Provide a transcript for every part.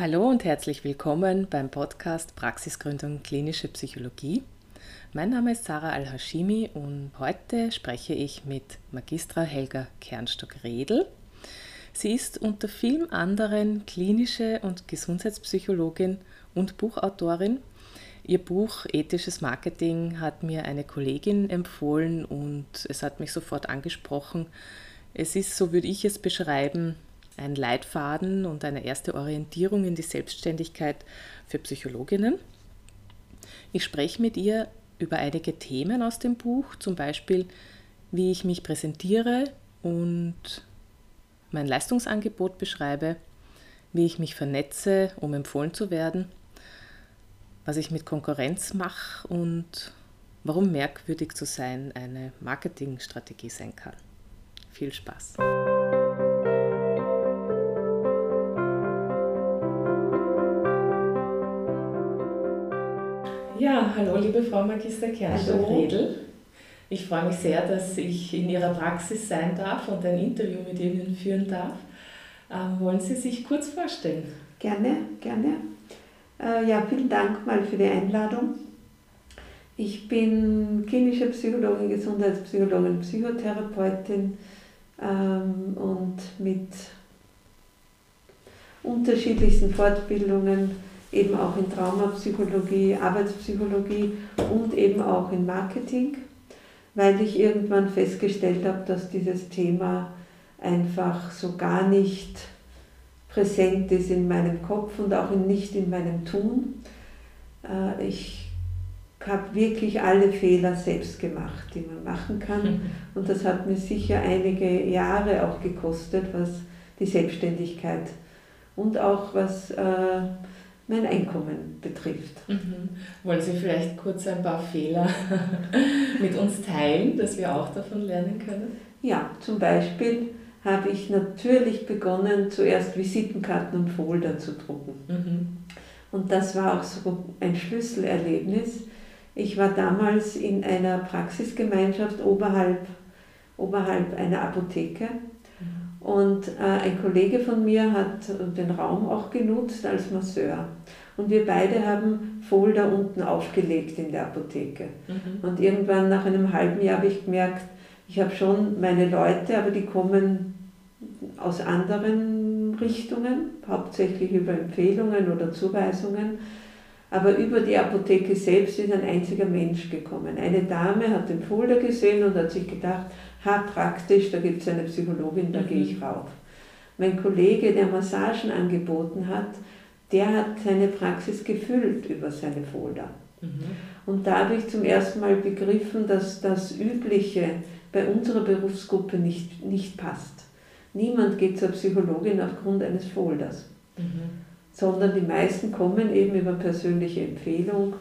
Hallo und herzlich willkommen beim Podcast Praxisgründung Klinische Psychologie. Mein Name ist Sarah Al-Hashimi und heute spreche ich mit Magistra Helga Kernstock-Redl. Sie ist unter vielen anderen klinische und Gesundheitspsychologin und Buchautorin. Ihr Buch Ethisches Marketing hat mir eine Kollegin empfohlen und es hat mich sofort angesprochen. Es ist, so würde ich es beschreiben, ein Leitfaden und eine erste Orientierung in die Selbstständigkeit für Psychologinnen. Ich spreche mit ihr über einige Themen aus dem Buch, zum Beispiel wie ich mich präsentiere und mein Leistungsangebot beschreibe, wie ich mich vernetze, um empfohlen zu werden, was ich mit Konkurrenz mache und warum merkwürdig zu sein eine Marketingstrategie sein kann. Viel Spaß! Ja, hallo liebe Frau Magister Kerstin-Redl. Ich freue mich sehr, dass ich in Ihrer Praxis sein darf und ein Interview mit Ihnen führen darf. Ähm, wollen Sie sich kurz vorstellen? Gerne, gerne. Äh, ja, vielen Dank mal für die Einladung. Ich bin klinische Psychologin, Gesundheitspsychologin, Psychotherapeutin ähm, und mit unterschiedlichsten Fortbildungen eben auch in Traumapsychologie, Arbeitspsychologie und eben auch in Marketing, weil ich irgendwann festgestellt habe, dass dieses Thema einfach so gar nicht präsent ist in meinem Kopf und auch nicht in meinem Tun. Äh, ich habe wirklich alle Fehler selbst gemacht, die man machen kann. Und das hat mir sicher einige Jahre auch gekostet, was die Selbstständigkeit und auch was äh, mein Einkommen betrifft. Mhm. Wollen Sie vielleicht kurz ein paar Fehler mit uns teilen, dass wir auch davon lernen können? Ja, zum Beispiel habe ich natürlich begonnen, zuerst Visitenkarten und Folder zu drucken. Mhm. Und das war auch so ein Schlüsselerlebnis. Ich war damals in einer Praxisgemeinschaft oberhalb, oberhalb einer Apotheke und äh, ein Kollege von mir hat den Raum auch genutzt als Masseur. Und wir beide haben Folder unten aufgelegt in der Apotheke. Mhm. Und irgendwann nach einem halben Jahr habe ich gemerkt, ich habe schon meine Leute, aber die kommen aus anderen Richtungen, hauptsächlich über Empfehlungen oder Zuweisungen. Aber über die Apotheke selbst ist ein einziger Mensch gekommen. Eine Dame hat den Folder gesehen und hat sich gedacht, ha, praktisch, da gibt es eine Psychologin, da mhm. gehe ich rauf. Mein Kollege, der Massagen angeboten hat, der hat seine Praxis gefüllt über seine Folder. Mhm. Und da habe ich zum ersten Mal begriffen, dass das Übliche bei unserer Berufsgruppe nicht, nicht passt. Niemand geht zur Psychologin aufgrund eines Folders, mhm. sondern die meisten kommen eben über persönliche Empfehlung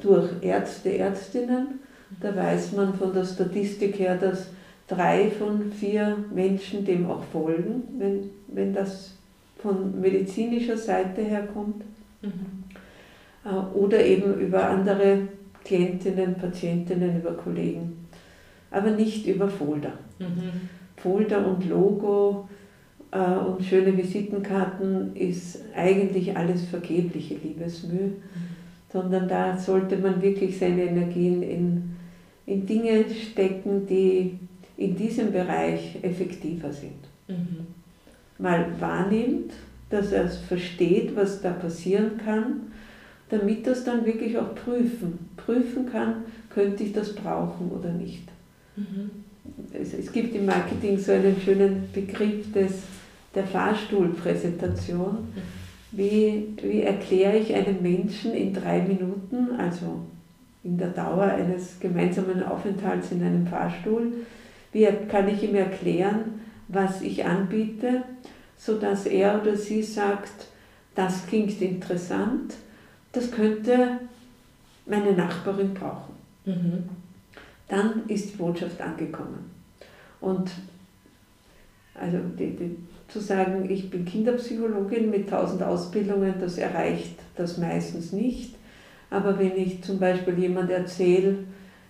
durch Ärzte, Ärztinnen. Da weiß man von der Statistik her, dass drei von vier Menschen dem auch folgen, wenn, wenn das von medizinischer Seite her kommt. Mhm. Äh, oder eben über andere Klientinnen, Patientinnen, über Kollegen. Aber nicht über Folder. Mhm. Folder und Logo äh, und schöne Visitenkarten ist eigentlich alles vergebliche Liebesmüh, mhm. sondern da sollte man wirklich seine Energien in, in Dinge stecken, die in diesem Bereich effektiver sind. Mhm. Mal wahrnimmt, dass er es versteht, was da passieren kann, damit er es dann wirklich auch prüfen, prüfen kann, könnte ich das brauchen oder nicht. Mhm. Es, es, gibt im Marketing so einen schönen Begriff des, der Fahrstuhlpräsentation. Wie, wie erkläre ich einem Menschen in drei Minuten, also in der Dauer eines gemeinsamen Aufenthalts in einem Fahrstuhl, wie kann ich ihm erklären, was ich anbiete, sodass er oder sie sagt, das klingt interessant, das könnte meine Nachbarin brauchen. Mhm. Dann ist die Botschaft angekommen. Und also die, die, zu sagen, ich bin Kinderpsychologin mit tausend Ausbildungen, das erreicht das meistens nicht. Aber wenn ich zum Beispiel jemand erzähle,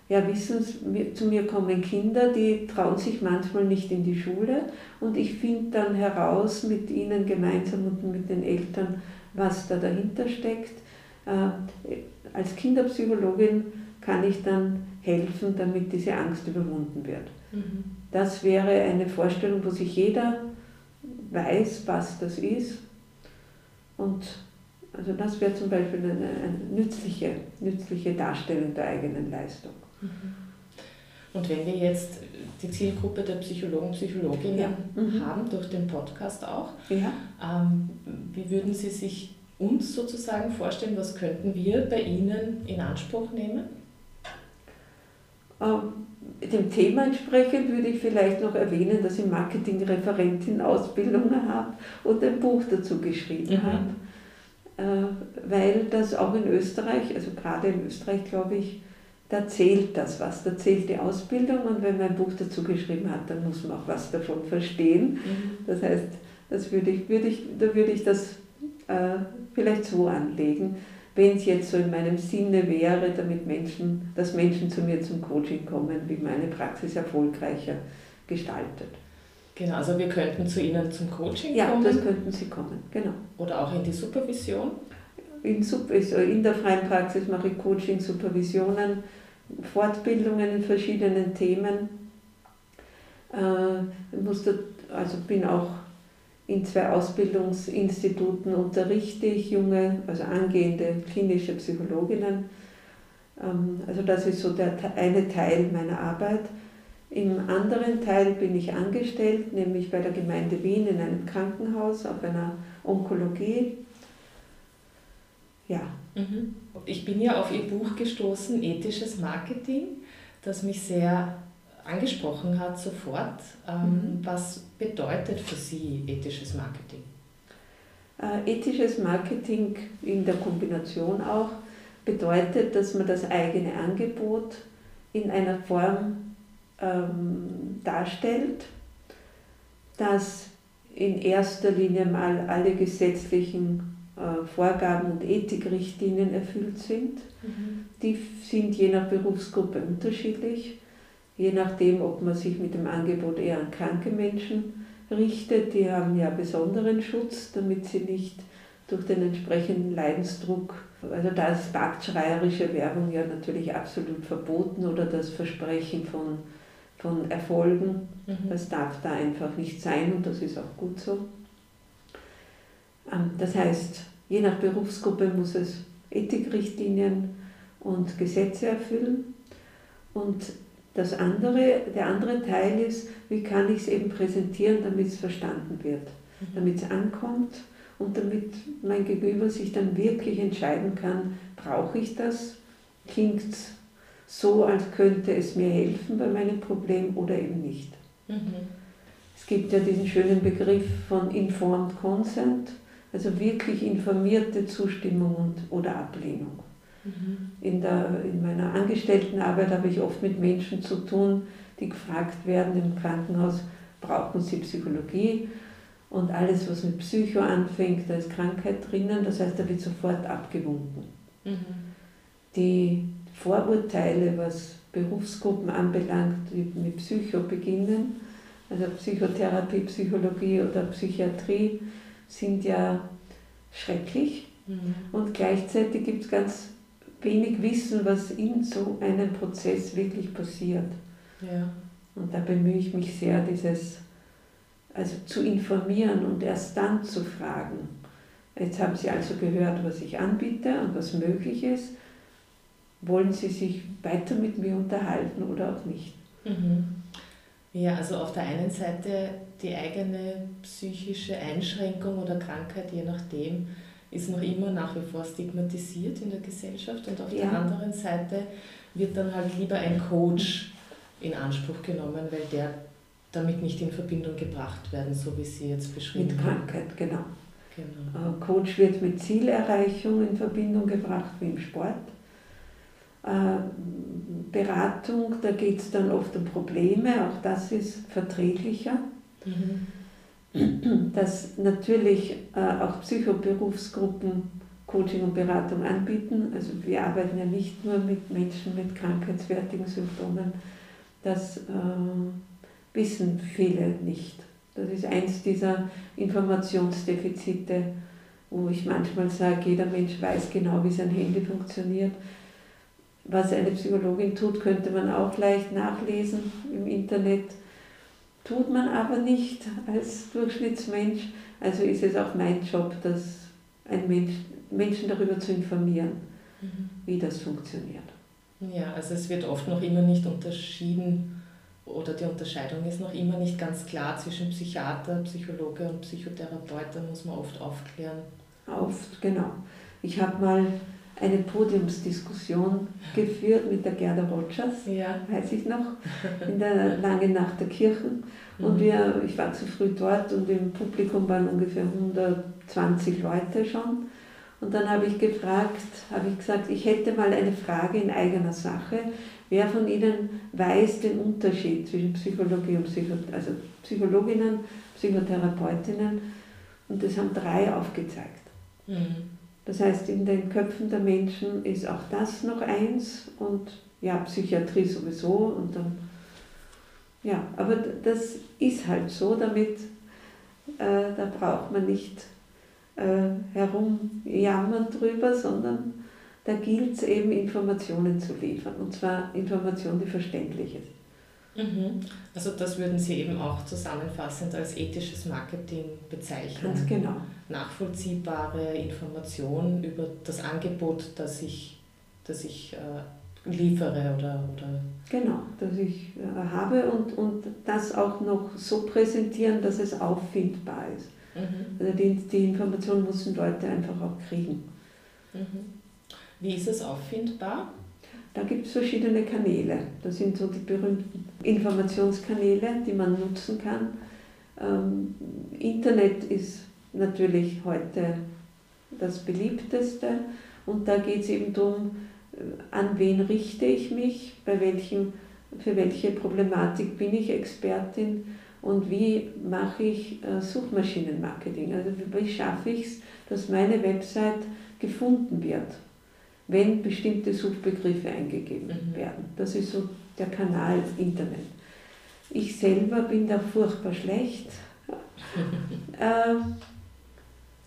ja, wissen Sie, zu mir kommen Kinder, die trauen sich manchmal nicht in die Schule und ich finde dann heraus mit ihnen gemeinsam und mit den Eltern, was da dahinter steckt. Äh, als Kinderpsychologin kann ich dann helfen, damit diese Angst überwunden wird. Mhm. Das wäre eine Vorstellung, wo sich jeder weiß, was das ist. Und also das wäre zum Beispiel eine, eine nützliche, nützliche Darstellung der eigenen Leistung. Mhm. Und wenn wir jetzt die Zielgruppe der Psychologen, Psychologinnen ja. mhm. haben, durch den Podcast auch, ja. ähm, wie würden Sie sich uns sozusagen vorstellen, was könnten wir bei Ihnen in Anspruch nehmen? Ähm, dem Thema entsprechend würde ich vielleicht noch erwähnen, dass ich Marketing-Referentin-Ausbildung habe und ein Buch dazu geschrieben mhm. habe. Äh, weil das auch in Österreich, also gerade in Österreich glaube ich, da zählt das was, da zählt die Ausbildung und wenn man ein Buch dazu geschrieben hat, dann muss man auch was davon verstehen. Mhm. Das heißt, das würde ich, würde ich, da würde ich das äh, vielleicht so anlegen, wenn es jetzt so in meinem Sinne wäre, damit Menschen, dass Menschen zu mir zum Coaching kommen, wie meine Praxis erfolgreicher gestaltet. Genau, also wir könnten zu Ihnen zum Coaching ja, kommen. Ja, das könnten Sie kommen, genau. Oder auch in die Supervision? In, in der freien Praxis mache ich Coaching, Supervisionen, Fortbildungen in verschiedenen Themen. Äh, musste, also bin auch in zwei Ausbildungsinstituten unterrichte ich junge, also angehende klinische Psychologinnen. Ähm, also das ist so der eine Teil meiner Arbeit. Im anderen Teil bin ich angestellt, nämlich bei der Gemeinde Wien in einem Krankenhaus auf einer Onkologie. Ja. Mhm. Ich bin ja auf Ihr Buch gestoßen, Ethisches Marketing, das mich sehr angesprochen hat sofort. Ähm, mhm. Was bedeutet für Sie ethisches Marketing? Äh, ethisches Marketing in der Kombination auch bedeutet, dass man das eigene Angebot in einer Form ähm, darstellt, dass in erster Linie mal alle gesetzlichen Vorgaben und Ethikrichtlinien erfüllt sind. Mhm. Die sind je nach Berufsgruppe unterschiedlich je nachdem, ob man sich mit dem Angebot eher an kranke Menschen richtet. Die haben ja besonderen Schutz, damit sie nicht durch den entsprechenden Leidensdruck, also da ist marktschreierische Werbung ja natürlich absolut verboten oder das Versprechen von, von Erfolgen, mhm. das darf da einfach nicht sein und das ist auch gut so. Ähm, das heißt, je nach Berufsgruppe muss es Ethikrichtlinien und Gesetze erfüllen und das andere, der andere Teil ist, wie kann ich es eben präsentieren, damit es verstanden wird, mhm. damit es ankommt und damit mein Gegenüber sich dann wirklich entscheiden kann, brauche ich das, klingt es so, als könnte es mir helfen bei meinem Problem oder eben nicht. Mhm. Es gibt ja diesen schönen Begriff von Informed Consent, also wirklich informierte Zustimmung und, oder Ablehnung. In, der, in meiner Angestelltenarbeit habe ich oft mit Menschen zu tun, die gefragt werden im Krankenhaus, brauchen sie Psychologie? Und alles, was mit Psycho anfängt, da ist Krankheit drinnen, das heißt, da wird sofort abgewunken. Mhm. Die Vorurteile, was Berufsgruppen anbelangt, die mit Psycho beginnen, also Psychotherapie, Psychologie oder Psychiatrie, sind ja schrecklich. Mhm. Und gleichzeitig gibt es ganz wenig wissen, was in so einem Prozess wirklich passiert. Ja. Und da bemühe ich mich sehr, dieses also zu informieren und erst dann zu fragen. Jetzt haben Sie also gehört, was ich anbiete und was möglich ist. Wollen Sie sich weiter mit mir unterhalten oder auch nicht? Mhm. Ja, also auf der einen Seite die eigene psychische Einschränkung oder Krankheit, je nachdem, ist noch immer nach wie vor stigmatisiert in der Gesellschaft und auf ja. der anderen Seite wird dann halt lieber ein Coach in Anspruch genommen, weil der damit nicht in Verbindung gebracht werden, so wie Sie jetzt beschrieben haben. Mit Krankheit, genau. genau. Äh, Coach wird mit Zielerreichung in Verbindung gebracht, wie im Sport. Äh, Beratung, da geht es dann oft um Probleme, auch das ist verträglicher. Mhm dass natürlich äh, auch Psychoberufsgruppen Coaching und Beratung anbieten. Also wir arbeiten ja nicht nur mit Menschen mit krankheitswertigen Symptomen. Das äh, wissen viele nicht. Das ist eins dieser Informationsdefizite wo ich manchmal sage, jeder Mensch weiß genau, wie sein Handy funktioniert. Was eine Psychologin tut, könnte man auch leicht nachlesen im Internet. Tut man aber nicht als Durchschnittsmensch. Also ist es auch mein Job, dass ein Mensch, Menschen darüber zu informieren, mhm. wie das funktioniert. Ja, also es wird oft noch immer nicht unterschieden oder die Unterscheidung ist noch immer nicht ganz klar zwischen Psychiater, Psychologe und Psychotherapeut. Da muss man oft aufklären. Oft, genau. Ich habe mal eine Podiumsdiskussion geführt mit der Gerda Rogers, ja. weiß ich noch, in der lange Nacht der Kirchen. Und mhm. wir, ich war zu früh dort und im Publikum waren ungefähr 120 Leute schon. Und dann habe ich gefragt, habe ich gesagt, ich hätte mal eine Frage in eigener Sache. Wer von Ihnen weiß den Unterschied zwischen Psychologie und Psycho also Psychologinnen, Psychotherapeutinnen? Und das haben drei aufgezeigt. Mhm. Das heißt, in den Köpfen der Menschen ist auch das noch eins und ja, Psychiatrie sowieso und dann, ja, aber das ist halt so, damit, äh, da braucht man nicht äh, herumjammern drüber, sondern da gilt es eben Informationen zu liefern und zwar Informationen, die verständlich ist. Mhm. Also das würden Sie eben auch zusammenfassend als ethisches Marketing bezeichnen. Ganz genau. Nachvollziehbare Informationen über das Angebot, das ich, das ich äh, liefere oder, oder. Genau, das ich äh, habe und, und das auch noch so präsentieren, dass es auffindbar ist. Mhm. Also die, die Information müssen Leute einfach auch kriegen. Mhm. Wie ist es auffindbar? Da gibt es verschiedene Kanäle. Das sind so die berühmten Informationskanäle, die man nutzen kann. Ähm, Internet ist natürlich heute das beliebteste und da geht es eben darum, äh, an wen richte ich mich, bei welchem, für welche Problematik bin ich Expertin und wie mache ich äh, Suchmaschinenmarketing. Also wie schaffe ich es, dass meine Website gefunden wird wenn bestimmte Suchbegriffe eingegeben mhm. werden. Das ist so der Kanal Internet. Ich selber bin da furchtbar schlecht. äh,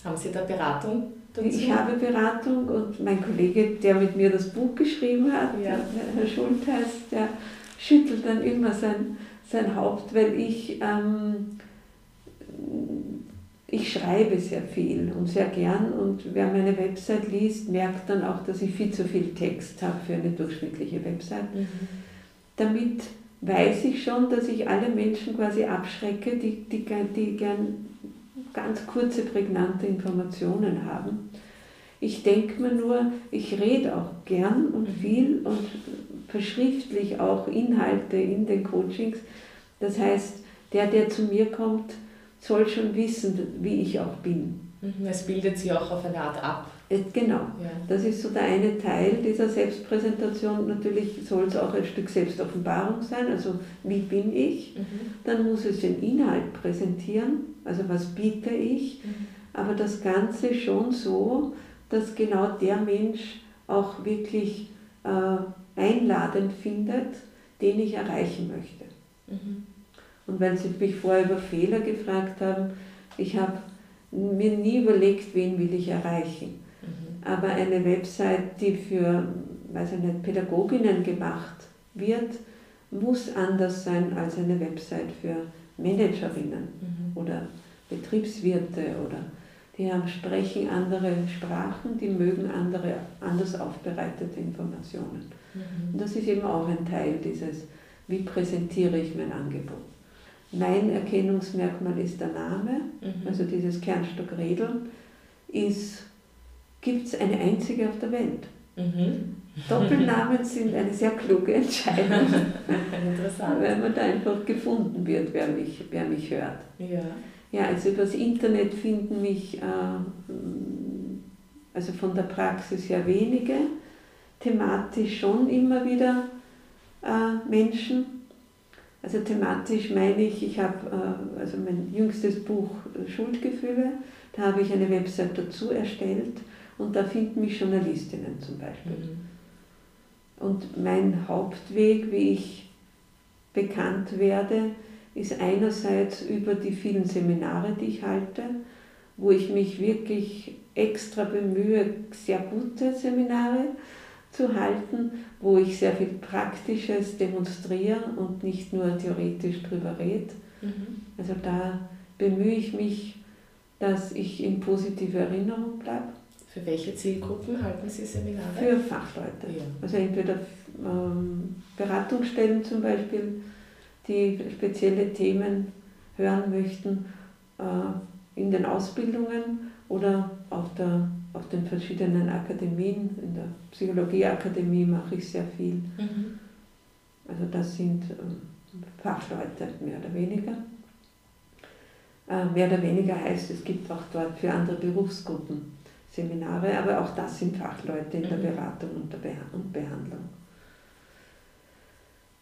Haben Sie da Beratung? Dazu? Ich habe Beratung und mein Kollege, der mit mir das Buch geschrieben hat, ja. Herr Schultheiß, der schüttelt dann immer sein, sein Haupt, weil ich ähm, ich schreibe sehr viel und sehr gern und wer meine Website liest, merkt dann auch, dass ich viel zu viel Text habe für eine durchschnittliche Website. Mhm. Damit weiß ich schon, dass ich alle Menschen quasi abschrecke, die, die, die gern ganz kurze, prägnante Informationen haben. Ich denke mir nur, ich rede auch gern und mhm. viel und verschriftlich auch Inhalte in den Coachings. Das heißt, der, der zu mir kommt, soll schon wissen, wie ich auch bin. Mhm, es bildet sie auch auf eine Art ab. Genau, ja. das ist so der eine Teil dieser Selbstpräsentation. Natürlich soll es auch ein Stück Selbstoffenbarung sein, also wie bin ich. Mhm. Dann muss es den Inhalt präsentieren, also was biete ich. Mhm. Aber das Ganze schon so, dass genau der Mensch auch wirklich äh, einladend findet, den ich erreichen möchte. Mhm. Und weil Sie mich vorher über Fehler gefragt haben, ich habe mir nie überlegt, wen will ich erreichen. Mhm. Aber eine Website, die für weiß ich nicht, Pädagoginnen gemacht wird, muss anders sein als eine Website für Managerinnen mhm. oder Betriebswirte oder die haben, sprechen andere Sprachen, die mögen andere anders aufbereitete Informationen. Mhm. Und das ist eben auch ein Teil dieses, wie präsentiere ich mein Angebot. Mein Erkennungsmerkmal ist der Name, mhm. also dieses Kernstock Redeln, gibt es eine einzige auf der Welt. Mhm. Doppelnamen sind eine sehr kluge Entscheidung, weil man da einfach gefunden wird, wer mich, wer mich hört. Ja. ja, also übers Internet finden mich äh, also von der Praxis her wenige, thematisch schon immer wieder äh, Menschen, also thematisch meine ich, ich habe äh, also mein jüngstes Buch äh, Schuldgefühle, da habe ich eine Website dazu erstellt und da finden mich Journalistinnen zum Beispiel. Mhm. Und mein Hauptweg, wie ich bekannt werde, ist einerseits über die vielen Seminare, die ich halte, wo ich mich wirklich extra bemühe, sehr gute Seminare zu halten, wo ich sehr viel Praktisches demonstriere und nicht nur theoretisch drüber rede. Mhm. Also da bemühe ich mich, dass ich in positive Erinnerung bleibe. Für welche Zielgruppen halten Sie Seminare? Für Fachleute. Ja. Also entweder ähm, Beratungsstellen zum Beispiel, die spezielle Themen hören möchten äh, in den Ausbildungen oder auf, der, auf den verschiedenen Akademien. In der Psychologieakademie mache ich sehr viel. Mhm. Also das sind äh, Fachleute mehr oder weniger. Äh, mehr oder weniger heißt, es gibt auch dort für andere Berufsgruppen Seminare, aber auch das sind Fachleute in der mhm. Beratung und, der und Behandlung.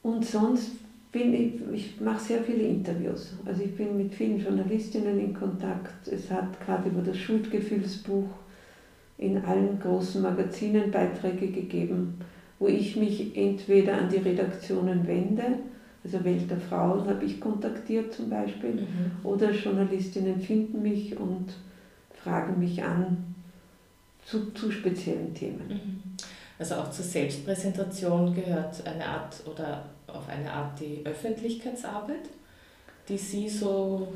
Und sonst bin ich, ich mache sehr viele Interviews. Also ich bin mit vielen Journalistinnen in Kontakt. Es hat gerade über das Schuldgefühlsbuch in allen großen Magazinen Beiträge gegeben, wo ich mich entweder an die Redaktionen wende, also Welt der Frauen habe ich kontaktiert zum Beispiel, mhm. oder Journalistinnen finden mich und fragen mich an zu, zu speziellen Themen. Mhm. Also auch zur Selbstpräsentation gehört eine Art oder auf eine Art die Öffentlichkeitsarbeit, die Sie so,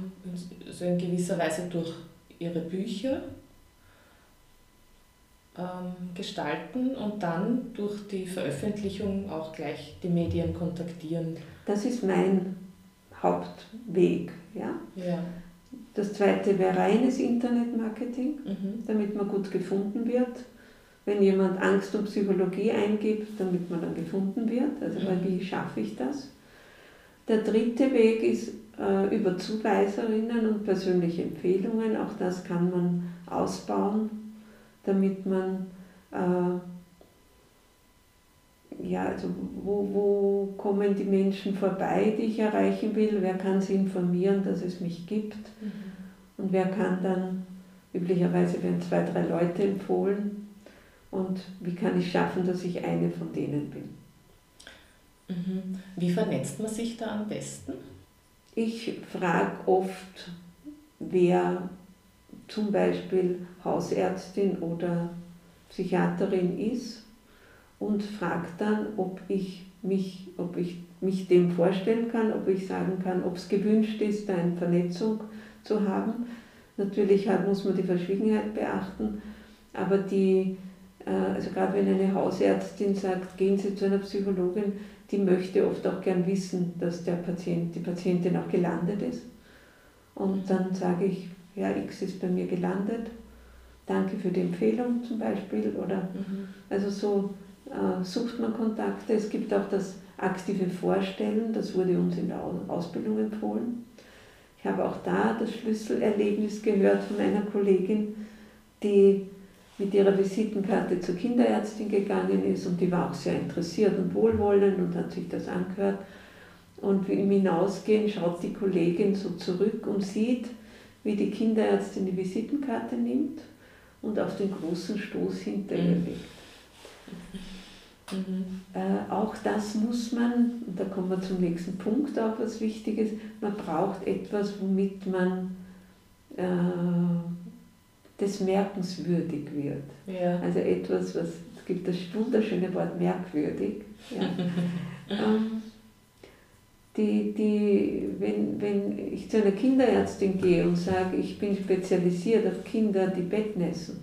so in gewisser Weise durch Ihre Bücher gestalten und dann durch die Veröffentlichung auch gleich die Medien kontaktieren. Das ist mein Hauptweg. Ja? Ja. Das zweite wäre reines Internetmarketing, mhm. damit man gut gefunden wird wenn jemand Angst und Psychologie eingibt, damit man dann gefunden wird. Also mhm. wie schaffe ich das? Der dritte Weg ist äh, über Zuweiserinnen und persönliche Empfehlungen. Auch das kann man ausbauen, damit man äh, ja, also wo, wo kommen die Menschen vorbei, die ich erreichen will? Wer kann sie informieren, dass es mich gibt? Mhm. Und wer kann dann, üblicherweise werden zwei, drei Leute empfohlen, und wie kann ich schaffen, dass ich eine von denen bin. Mhm. Wie vernetzt man sich da am besten? Ich frage oft, wer zum Beispiel Hausärztin oder Psychiaterin ist und frage dann, ob ich mich, ob ich mich dem vorstellen kann, ob ich sagen kann, ob es gewünscht ist, da eine Vernetzung zu haben. Natürlich muss man die Verschwiegenheit beachten, aber die äh, also gerade wenn eine Hausärztin sagt, gehen Sie zu einer Psychologin, die möchte oft auch gern wissen, dass der Patient, die Patientin auch gelandet ist. Und dann sage ich, ja, X ist bei mir gelandet, danke für die Empfehlung zum Beispiel. Oder mhm. also so äh, sucht man Kontakte. Es gibt auch das aktive Vorstellen, das wurde uns in der Ausbildung empfohlen. Ich habe auch da das Schlüsselerlebnis gehört von einer Kollegin, die mit ihrer Visitenkarte zur Kinderärztin gegangen ist und die war auch sehr interessiert und wohlwollend und hat sich das angehört. Und im Hinausgehen schaut die Kollegin so zurück und sieht, wie die Kinderärztin die Visitenkarte nimmt und auf den großen Stoß hinter ihr mhm. legt. Mhm. Äh, auch das muss man, und da kommen wir zum nächsten Punkt, auch was Wichtiges, man braucht etwas, womit man äh, das merkenswürdig wird. Ja. Also etwas, was, es gibt das wunderschöne Wort merkwürdig. Ja. ähm, die, die, wenn, wenn ich zu einer Kinderärztin gehe und sage, ich bin spezialisiert auf Kinder, die Bettnässen,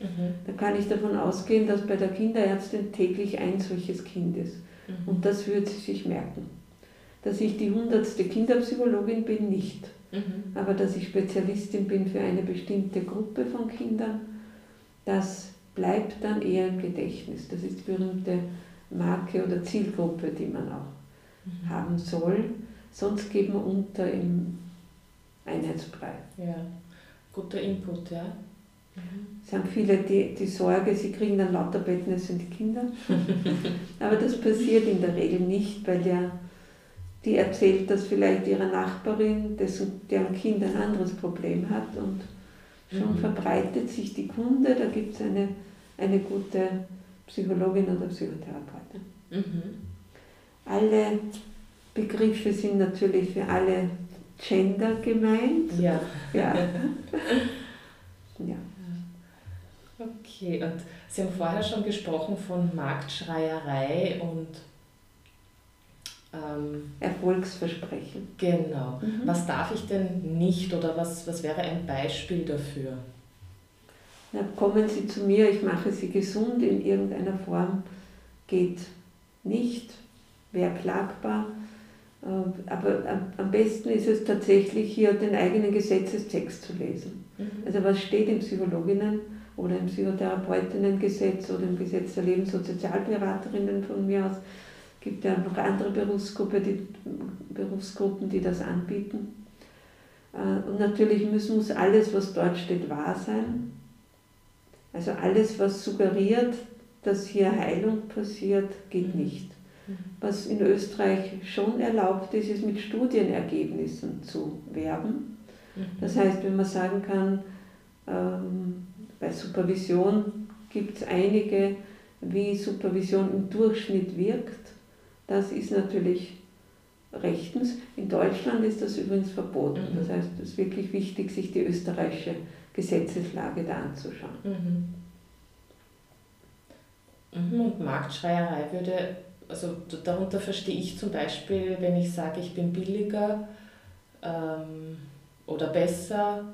mhm. dann kann ich davon ausgehen, dass bei der Kinderärztin täglich ein solches Kind ist. Mhm. Und das würde sie sich merken. Dass ich die hundertste Kinderpsychologin bin, nicht. Mhm. Aber dass ich Spezialistin bin für eine bestimmte Gruppe von Kindern, das bleibt dann eher im Gedächtnis. Das ist die berühmte Marke oder Zielgruppe, die man auch mhm. haben soll. Sonst geht man unter im Einheitsbrei. Ja, guter Input, ja. Mhm. Es haben viele die, die Sorge, sie kriegen dann lauter Bettnässe in die Kinder. Aber das passiert in der Regel nicht, weil der die erzählt das vielleicht ihrer Nachbarin, dessen, deren Kind ein anderes Problem hat und schon mhm. verbreitet sich die Kunde, da gibt es eine, eine gute Psychologin oder Psychotherapeutin. Mhm. Alle Begriffe sind natürlich für alle Gender gemeint. Ja. ja. ja. Okay, und Sie haben vorher schon gesprochen von Marktschreierei und ähm, Erfolgsversprechen. Genau. Mhm. Was darf ich denn nicht oder was, was wäre ein Beispiel dafür? Na, kommen Sie zu mir, ich mache Sie gesund in irgendeiner Form, geht nicht, wäre klagbar. Äh, aber am besten ist es tatsächlich hier den eigenen Gesetzestext zu lesen. Mhm. Also was steht im Psychologinnen oder im Psychotherapeutinnengesetz oder im Gesetz der Lebens- und Sozialberaterinnen von mir aus. Es gibt ja noch andere Berufsgruppe, die, Berufsgruppen, die das anbieten. Äh, und natürlich muss, muss alles, was dort steht, wahr sein. Also alles, was suggeriert, dass hier Heilung passiert, geht mhm. nicht. Was in Österreich schon erlaubt ist, ist mit Studienergebnissen zu werben. Mhm. Das heißt, wenn man sagen kann, ähm, bei Supervision gibt es einige, wie Supervision im Durchschnitt wirkt. Das ist natürlich rechtens. In Deutschland ist das übrigens verboten. Mhm. Das heißt, es ist wirklich wichtig, sich die österreichische Gesetzeslage da anzuschauen. Mhm. Mhm, und Marktschreierei würde, also darunter verstehe ich zum Beispiel, wenn ich sage, ich bin billiger ähm, oder besser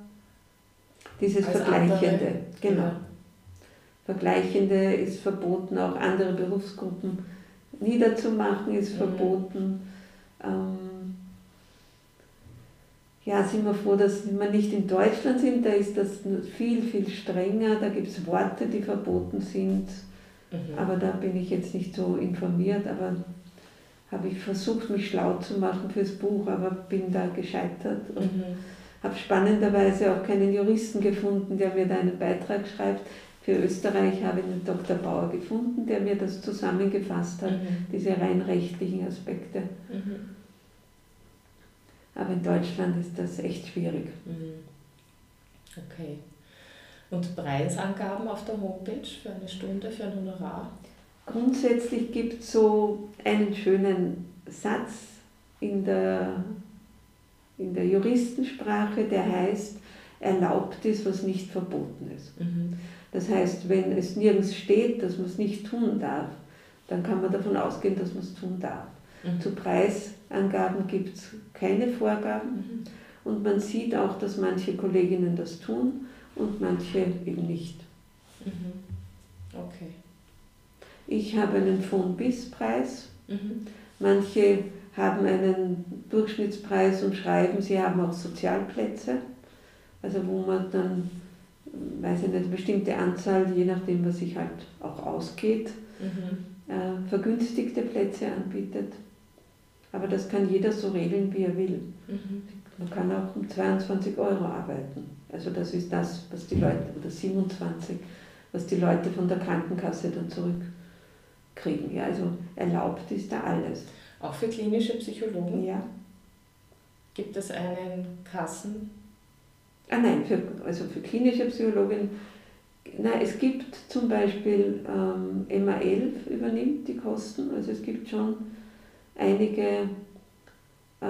dieses Vergleichende, andere, genau. Ja. Vergleichende ist verboten, auch andere Berufsgruppen niederzumachen ist mhm. verboten. Ähm, ja, sind wir froh, dass wir nicht in Deutschland sind, da ist das viel, viel strenger, da gibt es Worte, die verboten sind, mhm. aber da bin ich jetzt nicht so informiert, aber habe ich versucht, mich schlau zu machen fürs Buch, aber bin da gescheitert. Und, mhm habe spannenderweise auch keinen Juristen gefunden, der mir da einen Beitrag schreibt. Für Österreich habe ich einen Dr. Bauer gefunden, der mir das zusammengefasst hat, mhm. diese rein rechtlichen Aspekte. Mhm. Aber in Deutschland ist das echt schwierig. Mhm. Okay. Und Preisangaben auf der Homepage für eine Stunde, für ein Honorar? Grundsätzlich gibt es so einen schönen Satz in der in der Juristensprache, der heißt, erlaubt ist, was nicht verboten ist. Mhm. Das heißt, wenn es nirgends steht, dass man es nicht tun darf, dann kann man davon ausgehen, dass man es tun darf. Mhm. Zu Preisangaben gibt es keine Vorgaben mhm. und man sieht auch, dass manche Kolleginnen das tun und manche eben nicht. Mhm. Okay. Ich habe einen Phon-Bis-Preis. Mhm. Manche haben einen Durchschnittspreis und schreiben, sie haben auch Sozialplätze, also wo man dann, weiß ich nicht, eine bestimmte Anzahl, je nachdem, was sich halt auch ausgeht, mhm. äh, vergünstigte Plätze anbietet. Aber das kann jeder so regeln, wie er will. Mhm. Man kann auch um 22 Euro arbeiten. Also das ist das, was die Leute, oder 27, was die Leute von der Krankenkasse dann zurückkriegen. Ja, also erlaubt ist da alles. Auch für klinische Psychologen? Ja. Gibt es einen Kassen? Ah nein, für, also für klinische Psychologen, na, es gibt zum Beispiel ähm, MA11 übernimmt die Kosten, also es gibt schon einige äh,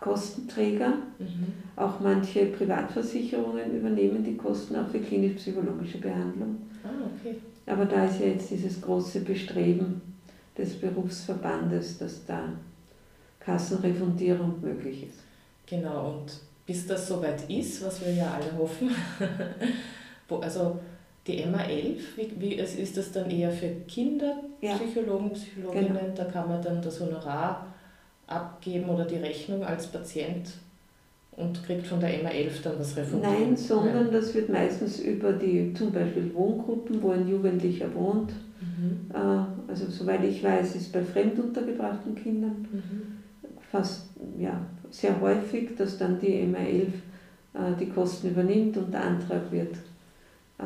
Kostenträger, mhm. auch manche Privatversicherungen übernehmen die Kosten auch für klinisch-psychologische Behandlung. Ah, okay. Aber da ist ja jetzt dieses große Bestreben, des Berufsverbandes, dass da Kassenrefundierung möglich ist. Genau, und bis das soweit ist, was wir ja alle hoffen, also die MA11, wie, wie, ist das dann eher für Kinder. Psychologen, Psychologinnen? Genau. Da kann man dann das Honorar abgeben oder die Rechnung als Patient und kriegt von der MA11 dann was refundiert? Nein, sondern Nein. das wird meistens über die zum Beispiel Wohngruppen, wo ein Jugendlicher wohnt, Mhm. Äh, also soweit ich weiß, ist bei fremduntergebrachten Kindern mhm. fast ja, sehr häufig, dass dann die MA11 äh, die Kosten übernimmt und der Antrag wird, äh,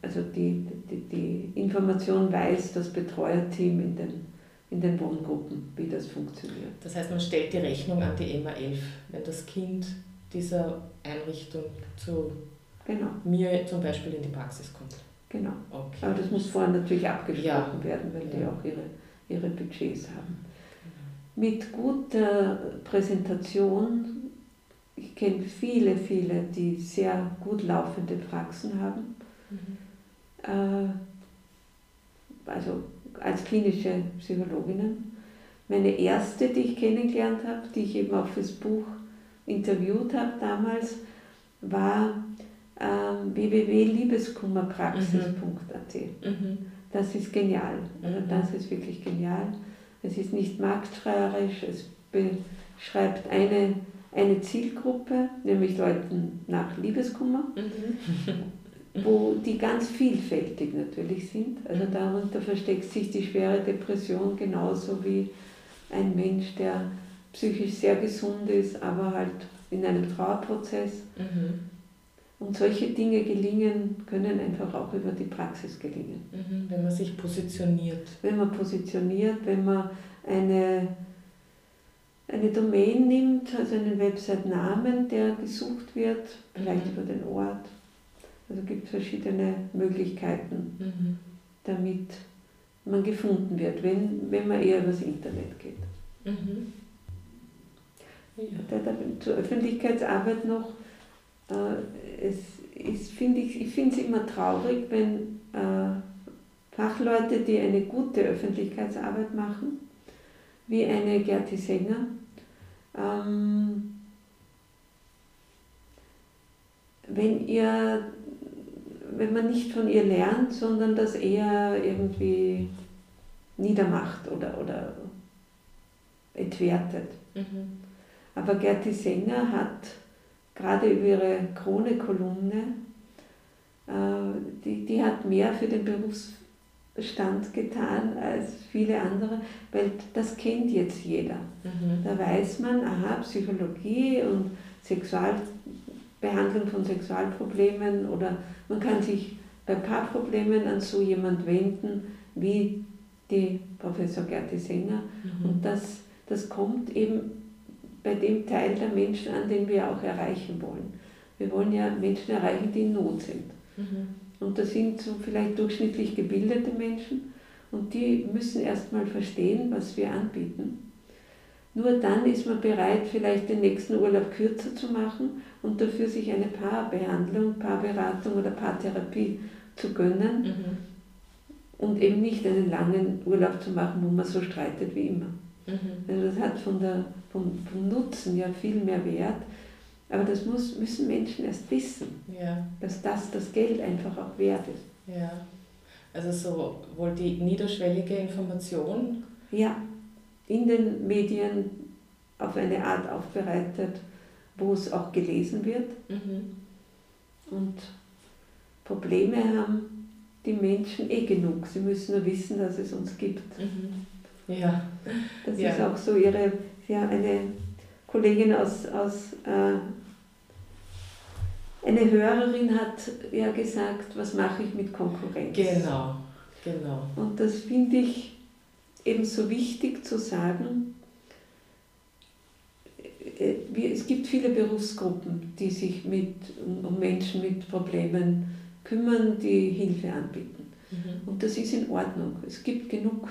also die, die, die Information weiß das Betreuerteam in den, in den Wohngruppen, wie das funktioniert. Das heißt, man stellt die Rechnung an die MA11, wenn das Kind dieser Einrichtung zu genau. mir zum Beispiel in die Praxis kommt. Genau. Okay. Aber das muss vorher natürlich abgesprochen ja. werden, weil ja. die auch ihre, ihre Budgets haben. Genau. Mit guter Präsentation, ich kenne viele, viele, die sehr gut laufende Praxen haben. Mhm. Äh, also als klinische Psychologinnen. Meine erste, die ich kennengelernt habe, die ich eben auch fürs Buch interviewt habe damals, war ähm, www.liebeskummerpraxis.at. Mhm. Das ist genial. Also mhm. das ist wirklich genial. Es ist nicht marktschreierisch, es beschreibt eine, eine Zielgruppe, nämlich Leuten nach Liebeskummer, mhm. wo die ganz vielfältig natürlich sind. Also darunter versteckt sich die schwere Depression genauso wie ein Mensch, der psychisch sehr gesund ist, aber halt in einem Trauerprozess. Mhm. Und solche Dinge gelingen, können einfach auch über die Praxis gelingen. Mhm, wenn man sich positioniert. Wenn man positioniert, wenn man eine, eine Domain nimmt, also einen Website-Namen, der gesucht wird, vielleicht mhm. über den Ort. Also gibt es verschiedene Möglichkeiten, mhm. damit man gefunden wird, wenn, wenn man eher übers Internet geht. Mhm. Ja. Zur Öffentlichkeitsarbeit noch äh, es ist, finde ich, ich finde es immer traurig, wenn äh, Fachleute, die eine gute Öffentlichkeitsarbeit machen, wie eine Gerti Sänger, ähm, wenn ihr, wenn man nicht von ihr lernt, sondern das eher irgendwie niedermacht oder, oder entwertet. Mhm. Aber Gerti Sänger hat gerade über ihre Krone-Kolumne, äh, die, die hat mehr für den Berufsstand getan als viele andere, weil das kennt jetzt jeder. Mhm. Da weiß man, aha, Psychologie und Sexualbehandlung von Sexualproblemen oder man kann sich bei Paarproblemen an so jemand wenden wie die Professor Gerti Sänger. Mhm. Und das, das kommt eben bei dem Teil der Menschen an, den wir auch erreichen wollen. Wir wollen ja Menschen erreichen, die in Not sind. Mhm. Und das sind so vielleicht durchschnittlich gebildete Menschen und die müssen erstmal verstehen, was wir anbieten. Nur dann ist man bereit, vielleicht den nächsten Urlaub kürzer zu machen und dafür sich eine Paarbehandlung, Paarberatung oder Paartherapie zu gönnen mhm. und eben nicht einen langen Urlaub zu machen, wo man so streitet wie immer. Mhm. Also das hat von der, vom, vom Nutzen ja viel mehr Wert. Aber das muss, müssen Menschen erst wissen, ja. dass das das Geld einfach auch wert ist. Ja, also so wohl die niederschwellige Information. Ja, in den Medien auf eine Art aufbereitet, wo es auch gelesen wird. Mhm. Und Probleme haben die Menschen eh genug. Sie müssen nur wissen, dass es uns gibt. Mhm. Ja. Das ja. ist auch so ihre, ja, eine Kollegin aus, aus äh, eine Hörerin hat ja gesagt, was mache ich mit Konkurrenz? Genau, genau. Und das finde ich eben so wichtig zu sagen. Äh, es gibt viele Berufsgruppen, die sich mit, um Menschen mit Problemen kümmern, die Hilfe anbieten. Mhm. Und das ist in Ordnung. Es gibt genug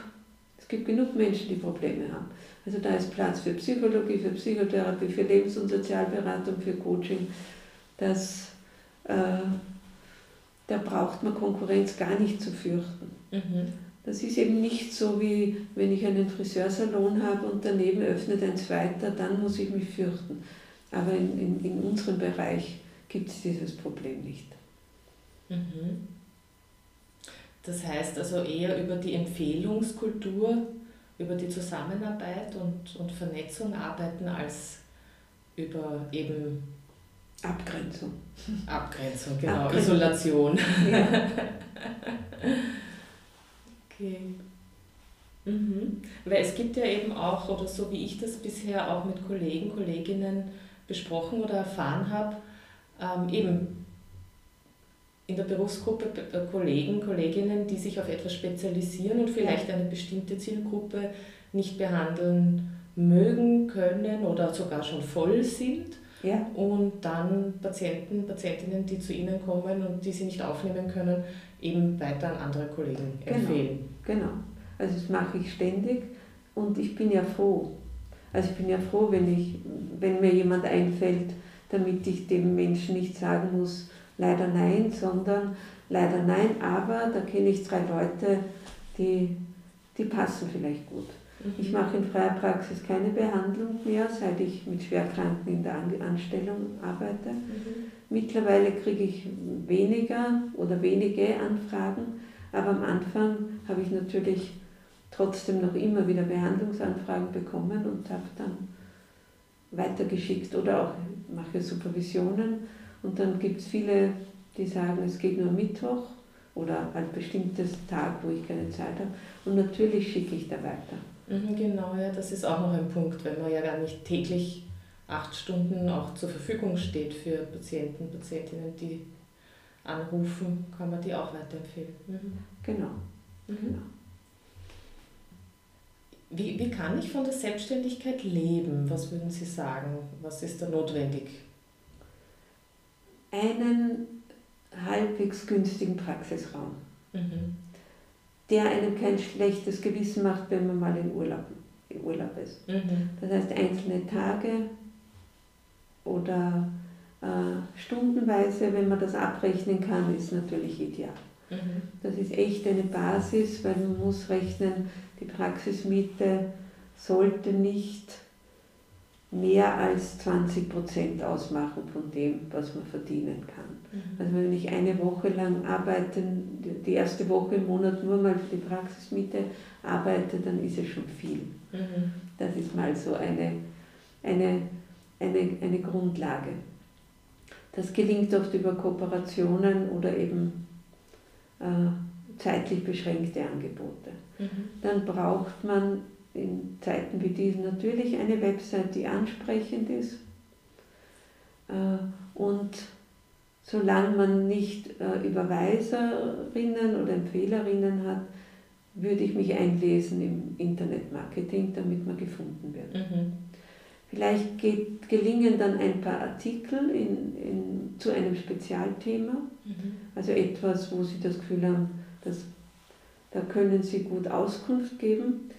es gibt genug Menschen, die Probleme haben. Also da ist Platz für Psychologie, für Psychotherapie, für Lebens- und Sozialberatung, für Coaching. Das, äh, da braucht man Konkurrenz gar nicht zu fürchten. Mhm. Das ist eben nicht so wie wenn ich einen Friseursalon habe und daneben öffnet ein zweiter, dann muss ich mich fürchten. Aber in, in, in unserem Bereich gibt es dieses Problem nicht. Mhm. Das heißt also eher über die Empfehlungskultur, über die Zusammenarbeit und, und Vernetzung arbeiten, als über eben Abgrenzung. Abgrenzung, genau, Abgrenzung. Isolation. Ja. okay. Mhm. Weil es gibt ja eben auch, oder so wie ich das bisher auch mit Kollegen, Kolleginnen besprochen oder erfahren habe, ähm, eben in der Berufsgruppe äh, Kollegen, Kolleginnen, die sich auf etwas spezialisieren und vielleicht eine bestimmte Zielgruppe nicht behandeln mögen, können oder sogar schon voll sind. Ja. Und dann Patienten, Patientinnen, die zu ihnen kommen und die sie nicht aufnehmen können, eben weiter an andere Kollegen genau. empfehlen. Genau, genau. Also das mache ich ständig und ich bin ja froh. Also ich bin ja froh, wenn, ich, wenn mir jemand einfällt, damit ich dem Menschen nicht sagen muss, leider nein, sondern leider nein, aber da kenne ich drei Leute, die, die passen vielleicht gut. Ich mache in freier Praxis keine Behandlung mehr, seit ich mit Schwerkranken in der Anstellung arbeite. Mhm. Mittlerweile kriege ich weniger oder wenige Anfragen, aber am Anfang habe ich natürlich trotzdem noch immer wieder Behandlungsanfragen bekommen und habe dann weitergeschickt oder auch mache Supervisionen. Und dann gibt es viele, die sagen, es geht nur Mittwoch oder ein bestimmtes Tag, wo ich keine Zeit habe. Und natürlich schicke ich da weiter. Mhm, genau, ja, das ist auch noch ein Punkt, wenn man ja gar nicht täglich acht Stunden auch zur Verfügung steht für Patienten, Patientinnen, die anrufen, kann man die auch weiterempfehlen. Mhm. Genau. Mhm. genau. Wie, wie kann ich von der Selbstständigkeit leben? Was würden Sie sagen? Was ist da notwendig? Einen halbwegs günstigen Praxisraum, mhm. Der einem kein schlechtes Gewissen macht, wenn man mal in Urlaub, in Urlaub ist. Mhm. Das heißt, einzelne Tage oder äh, stundenweise, wenn man das abrechnen kann, ist natürlich ideal. Mhm. Das ist echt eine Basis, weil man muss rechnen, die Praxismiete sollte nicht mehr als 20 Prozent ausmachen von dem, was man verdienen kann. Mhm. Also wenn ich eine Woche lang arbeite, die erste Woche im Monat nur mal für die Praxismiete arbeite, dann ist es schon viel. Mhm. Das ist mal so eine, eine, eine, eine Grundlage. Das gelingt oft über Kooperationen oder eben äh, zeitlich beschränkte Angebote. Mhm. Dann braucht man in Zeiten wie diesen natürlich eine Website, die ansprechend ist. Äh, und solange man nicht äh, Überweiserinnen oder Empfehlerinnen hat, würde ich mich einlesen im Internetmarketing, damit man gefunden wird. Mhm. Vielleicht geht, gelingen dann ein paar Artikel in, in, zu einem Spezialthema, mhm. also etwas, wo Sie das Gefühl haben, dass, da können Sie gut Auskunft geben.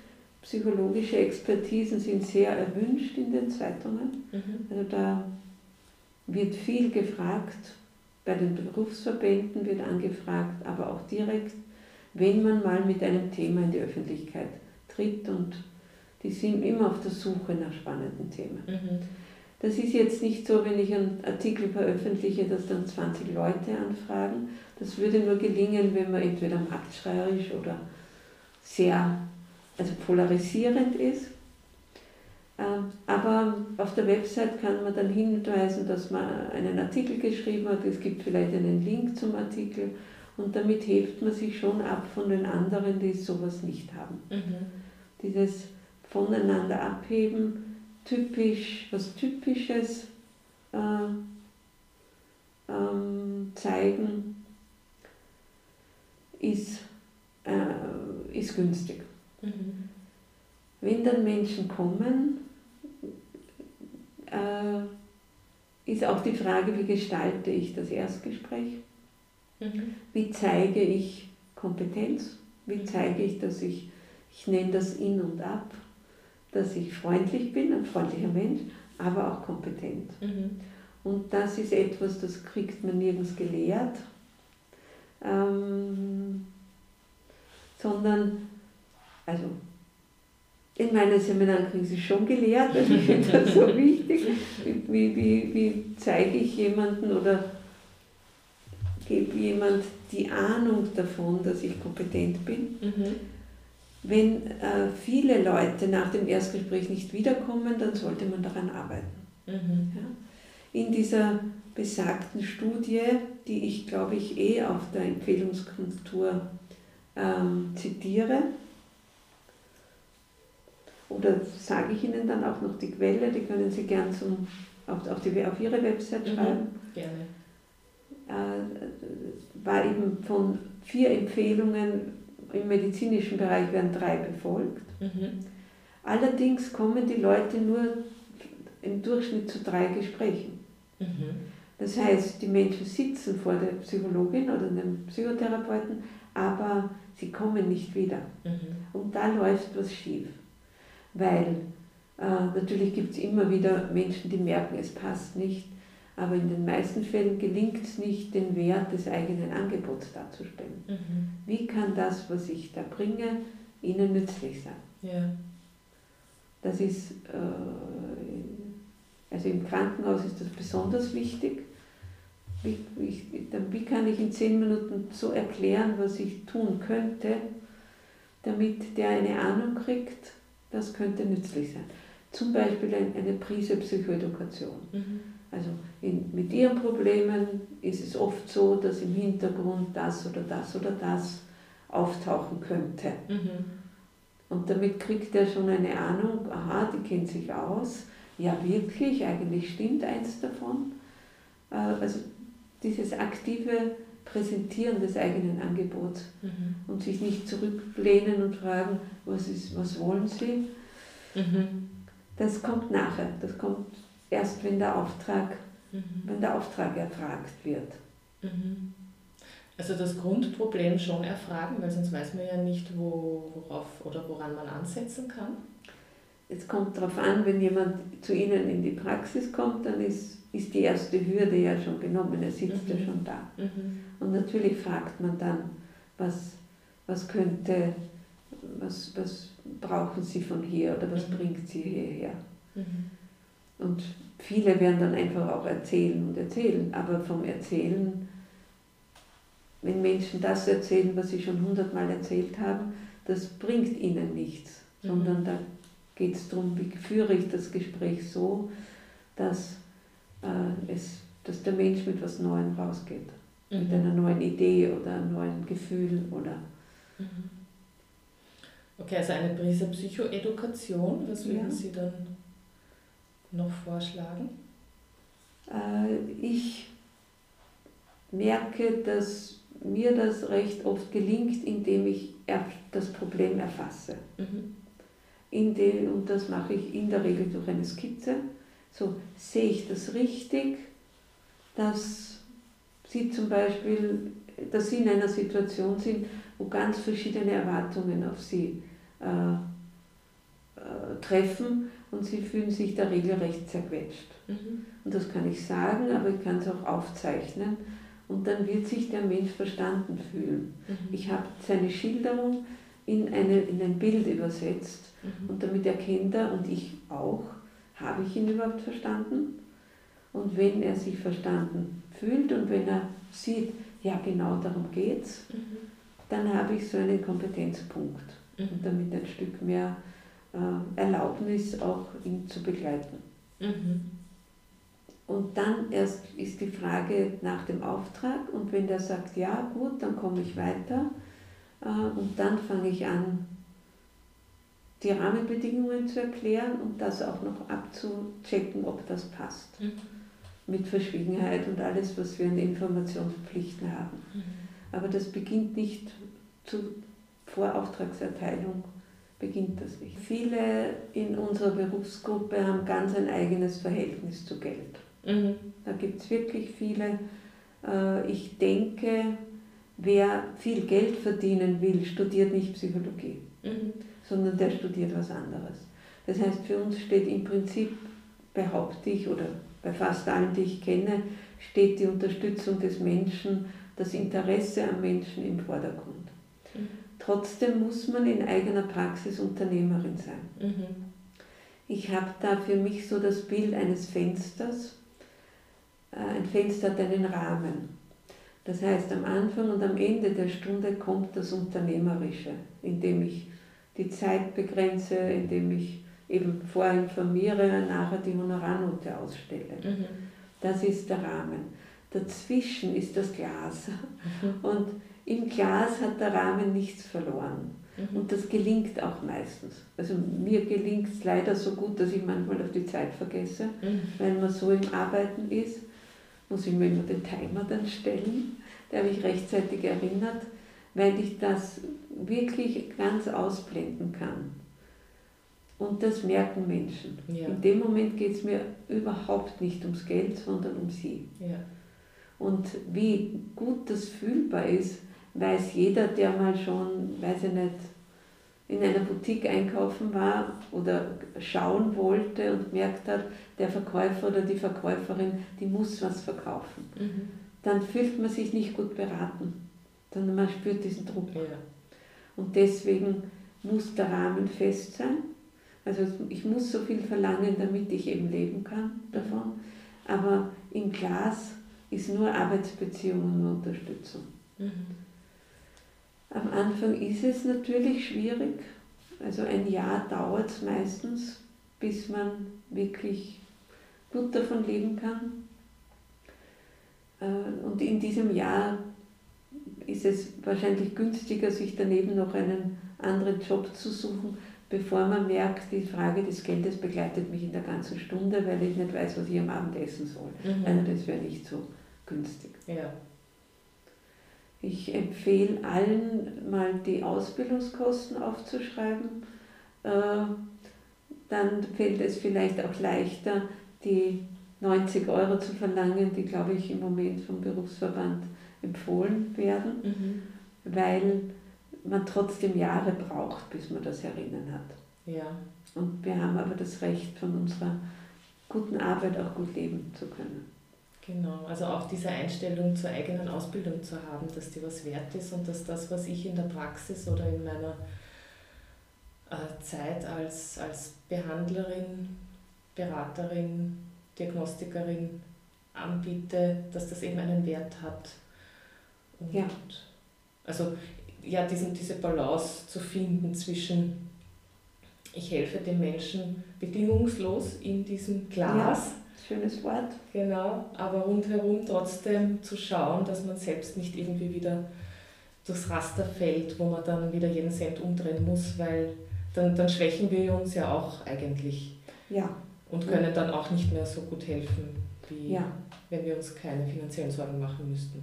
Psychologische Expertisen sind sehr erwünscht in den Zeitungen. Mhm. Also da wird viel gefragt, bei den Berufsverbänden wird angefragt, aber auch direkt, wenn man mal mit einem Thema in die Öffentlichkeit tritt und die sind immer auf der Suche nach spannenden Themen. Mhm. Das ist jetzt nicht so, wenn ich einen Artikel veröffentliche, dass dann 20 Leute anfragen. Das würde nur gelingen, wenn man entweder marktschreierisch oder sehr also polarisierend ist. Ähm, aber auf der Website kann man dann hinweisen, dass man einen Artikel geschrieben hat. Es gibt vielleicht einen Link zum Artikel und damit hebt man sich schon ab von den anderen, die sowas nicht haben. Mhm. Dieses voneinander abheben, typisch, was Typisches äh, ähm, zeigen, ist, äh, ist günstig. Mhm. Wenn dann Menschen kommen, äh, ist auch die Frage, wie gestalte ich das Erstgespräch? Mhm. Wie zeige ich Kompetenz? Wie zeige ich, dass ich, ich nenne das in und ab, dass ich freundlich bin, ein freundlicher Mensch, aber auch kompetent. Mhm. Und das ist etwas, das kriegt man nirgends gelehrt, ähm, sondern, also in meinen Seminaren kriegen sie schon gelehrt, also ich finde das so wichtig, wie, wie, wie zeige ich jemanden oder gebe jemand die Ahnung davon, dass ich kompetent bin. Mhm wenn äh, viele Leute nach dem Erstgespräch nicht wiederkommen, dann sollte man daran arbeiten. Mhm. Ja? In dieser besagten Studie, die ich glaube ich eh auf der Empfehlungskultur ähm, zitiere, oder sage ich Ihnen dann auch noch die Quelle, die können Sie gern zum, auf, auf, die, auf Ihre Website mhm. schreiben. Gerne. Äh, war eben von vier Empfehlungen im medizinischen Bereich werden drei befolgt. Mhm. Allerdings kommen die Leute nur im Durchschnitt zu drei Gesprächen. Mhm. Das heißt, die Menschen sitzen vor der Psychologin oder dem Psychotherapeuten, aber sie kommen nicht wieder. Mhm. Und da läuft was schief. Weil äh, natürlich gibt es immer wieder Menschen, die merken, es passt nicht, Aber in den meisten Fällen gelingt es nicht, den Wert des eigenen Angebots darzustellen. Mhm. Wie kann das, was ich da bringe, Ihnen nützlich sein? Ja. Das ist, äh, also im Krankenhaus ist das besonders wichtig. Wie, wie, wie kann ich in zehn Minuten so erklären, was ich tun könnte, damit der eine Ahnung kriegt, das könnte nützlich sein. Zum Beispiel eine Prise Psychoedukation. Mhm. Also in, mit ihren Problemen ist es oft so, dass im Hintergrund das oder das oder das auftauchen könnte. Mhm. Und damit kriegt er schon eine Ahnung, aha, die kennt sich aus. Ja, wirklich, eigentlich stimmt eins davon. Äh, also dieses aktive Präsentieren des eigenen Angebots mhm. und sich nicht zurücklehnen und fragen, was, ist, was wollen Sie? Mhm. Das kommt nachher, das kommt erst, wenn der Auftrag, mhm. wenn der Auftrag erfragt wird. Mhm. Also das Grundproblem schon erfragen, weil sonst weiß man ja nicht, wo, worauf oder woran man ansetzen kann. Es kommt darauf an, wenn jemand zu Ihnen in die Praxis kommt, dann ist, ist die erste Hürde ja schon genommen, er sitzt mhm. ja schon da. Mhm. Und natürlich fragt man dann, was, was könnte, was, was brauchen Sie von hier oder was mhm. bringt Sie hierher. Mhm. Und viele werden dann einfach auch erzählen und erzählen, aber vom Erzählen, wenn Menschen das erzählen, was sie schon hundertmal erzählt haben, das bringt ihnen nichts, mhm. sondern da geht es darum, wie führe ich das Gespräch so, dass, äh, es, dass der Mensch mit was Neuem rausgeht, mhm. mit einer neuen Idee oder einem neuen Gefühl oder. Mhm. Okay, also eine Prise Psychoedukation, was würden ja. Sie dann noch vorschlagen? Äh, ich merke, dass mir das recht oft gelingt, indem ich das Problem erfasse. Mhm. In den, und das mache ich in der Regel durch eine Skizze. So sehe ich das richtig, dass Sie zum Beispiel, dass Sie in einer Situation sind, wo ganz verschiedene Erwartungen auf Sie äh, äh, treffen und sie fühlen sich da regelrecht zerquetscht. Mhm. Und das kann ich sagen, aber ich kann es auch aufzeichnen und dann wird sich der Mensch verstanden fühlen. Mhm. Ich habe seine Schilderung in, eine, in ein Bild übersetzt mhm. und damit erkennt er und ich auch, habe ich ihn überhaupt verstanden? Und wenn er sich verstanden fühlt und wenn er sieht, ja genau darum geht's, mhm. dann habe ich so einen Kompetenzpunkt mhm. und damit ein Stück mehr äh, Erlaubnis, auch ihn zu begleiten. Mhm. Und dann erst ist die Frage nach dem Auftrag und wenn der sagt, ja gut, dann komme ich weiter äh, und dann fange ich an, die Rahmenbedingungen zu erklären und das auch noch abzuchecken, ob das passt. Mhm. Mit Verschwiegenheit und alles, was wir an Informationspflichten haben. Mhm. Aber das beginnt nicht zu Vorauftragserteilung beginnt das nicht. Viele in unserer Berufsgruppe haben ganz ein eigenes Verhältnis zu Geld. Mhm. Da gibt es wirklich viele. Äh, ich denke, wer viel Geld verdienen will, studiert nicht Psychologie, mhm. sondern der studiert was anderes. Das heißt, für uns steht im Prinzip, behaupte ich, oder bei fast allen, die ich kenne, steht die Unterstützung des Menschen, das Interesse am Menschen im Vordergrund. Mhm. Trotzdem muss man in eigener Praxis Unternehmerin sein. Mhm. Ich habe da für mich so das Bild eines Fensters. Äh, ein Fenster hat einen Rahmen. Das heißt, am Anfang und am Ende der Stunde kommt das Unternehmerische, indem ich die Zeit begrenze, indem ich eben vorinformiere, nachher die Honorarnote ausstelle. Mhm. Das ist der Rahmen. Dazwischen ist das Glas. Mhm. Und im Glas hat der Rahmen nichts verloren. Mhm. Und das gelingt auch meistens. Also mir gelingt es leider so gut, dass ich manchmal auf die Zeit vergesse, mhm. weil man so im Arbeiten ist, muss ich mir immer den Timer dann stellen, der mich rechtzeitig erinnert, weil ich das wirklich ganz ausblenden kann. Und das merken Menschen. Ja. In dem Moment geht es mir überhaupt nicht ums Geld, sondern um sie. Ja. Und wie gut das fühlbar ist, weiß jeder, der mal schon, weiß ich nicht, in einer Boutique einkaufen war oder schauen wollte und gemerkt hat, der Verkäufer oder die Verkäuferin, die muss was verkaufen, mhm. dann fühlt man sich nicht gut beraten, sondern man spürt diesen Druck. Ja. Und deswegen muss der Rahmen fest sein. Also ich muss so viel verlangen, damit ich eben leben kann davon. Aber im Glas ist nur Arbeitsbeziehung und Unterstützung. Mhm. Am Anfang ist es natürlich schwierig. Also ein Jahr dauert es meistens, bis man wirklich gut davon leben kann. Äh, und in diesem Jahr ist es wahrscheinlich günstiger, sich daneben noch einen anderen Job zu suchen, bevor man merkt, die Frage des Geldes begleitet mich in der ganzen Stunde, weil ich nicht weiß, was ich am Abend essen soll. Mhm. Also das wäre nicht so günstig. Ja. Ich empfehle allen mal die Ausbildungskosten aufzuschreiben. Äh, dann fällt es vielleicht auch leichter, die 90 Euro zu verlangen, die, glaube ich, im Moment vom Berufsverband empfohlen werden, mhm. weil man trotzdem Jahre braucht, bis man das Erinnern hat. Ja. Und wir haben aber das Recht, von unserer guten Arbeit auch gut leben zu können. Genau, also auch diese Einstellung zur eigenen Ausbildung zu haben, dass die was wert ist und dass das, was ich in der Praxis oder in meiner äh, Zeit als, als Behandlerin, Beraterin, Diagnostikerin anbiete, dass das eben einen Wert hat. Und ja. Also ja, diesen, diese Balance zu finden zwischen ich helfe dem Menschen bedingungslos in diesem Glas. Ja schönes Wort. Genau, aber rundherum trotzdem zu schauen, dass man selbst nicht irgendwie wieder durchs Raster fällt, wo man dann wieder jeden Cent umdrehen muss, weil dann, dann schwächen wir uns ja auch eigentlich. Ja. Und können dann auch nicht mehr so gut helfen, wie ja. wenn wir uns keine finanziellen Sorgen machen müssten.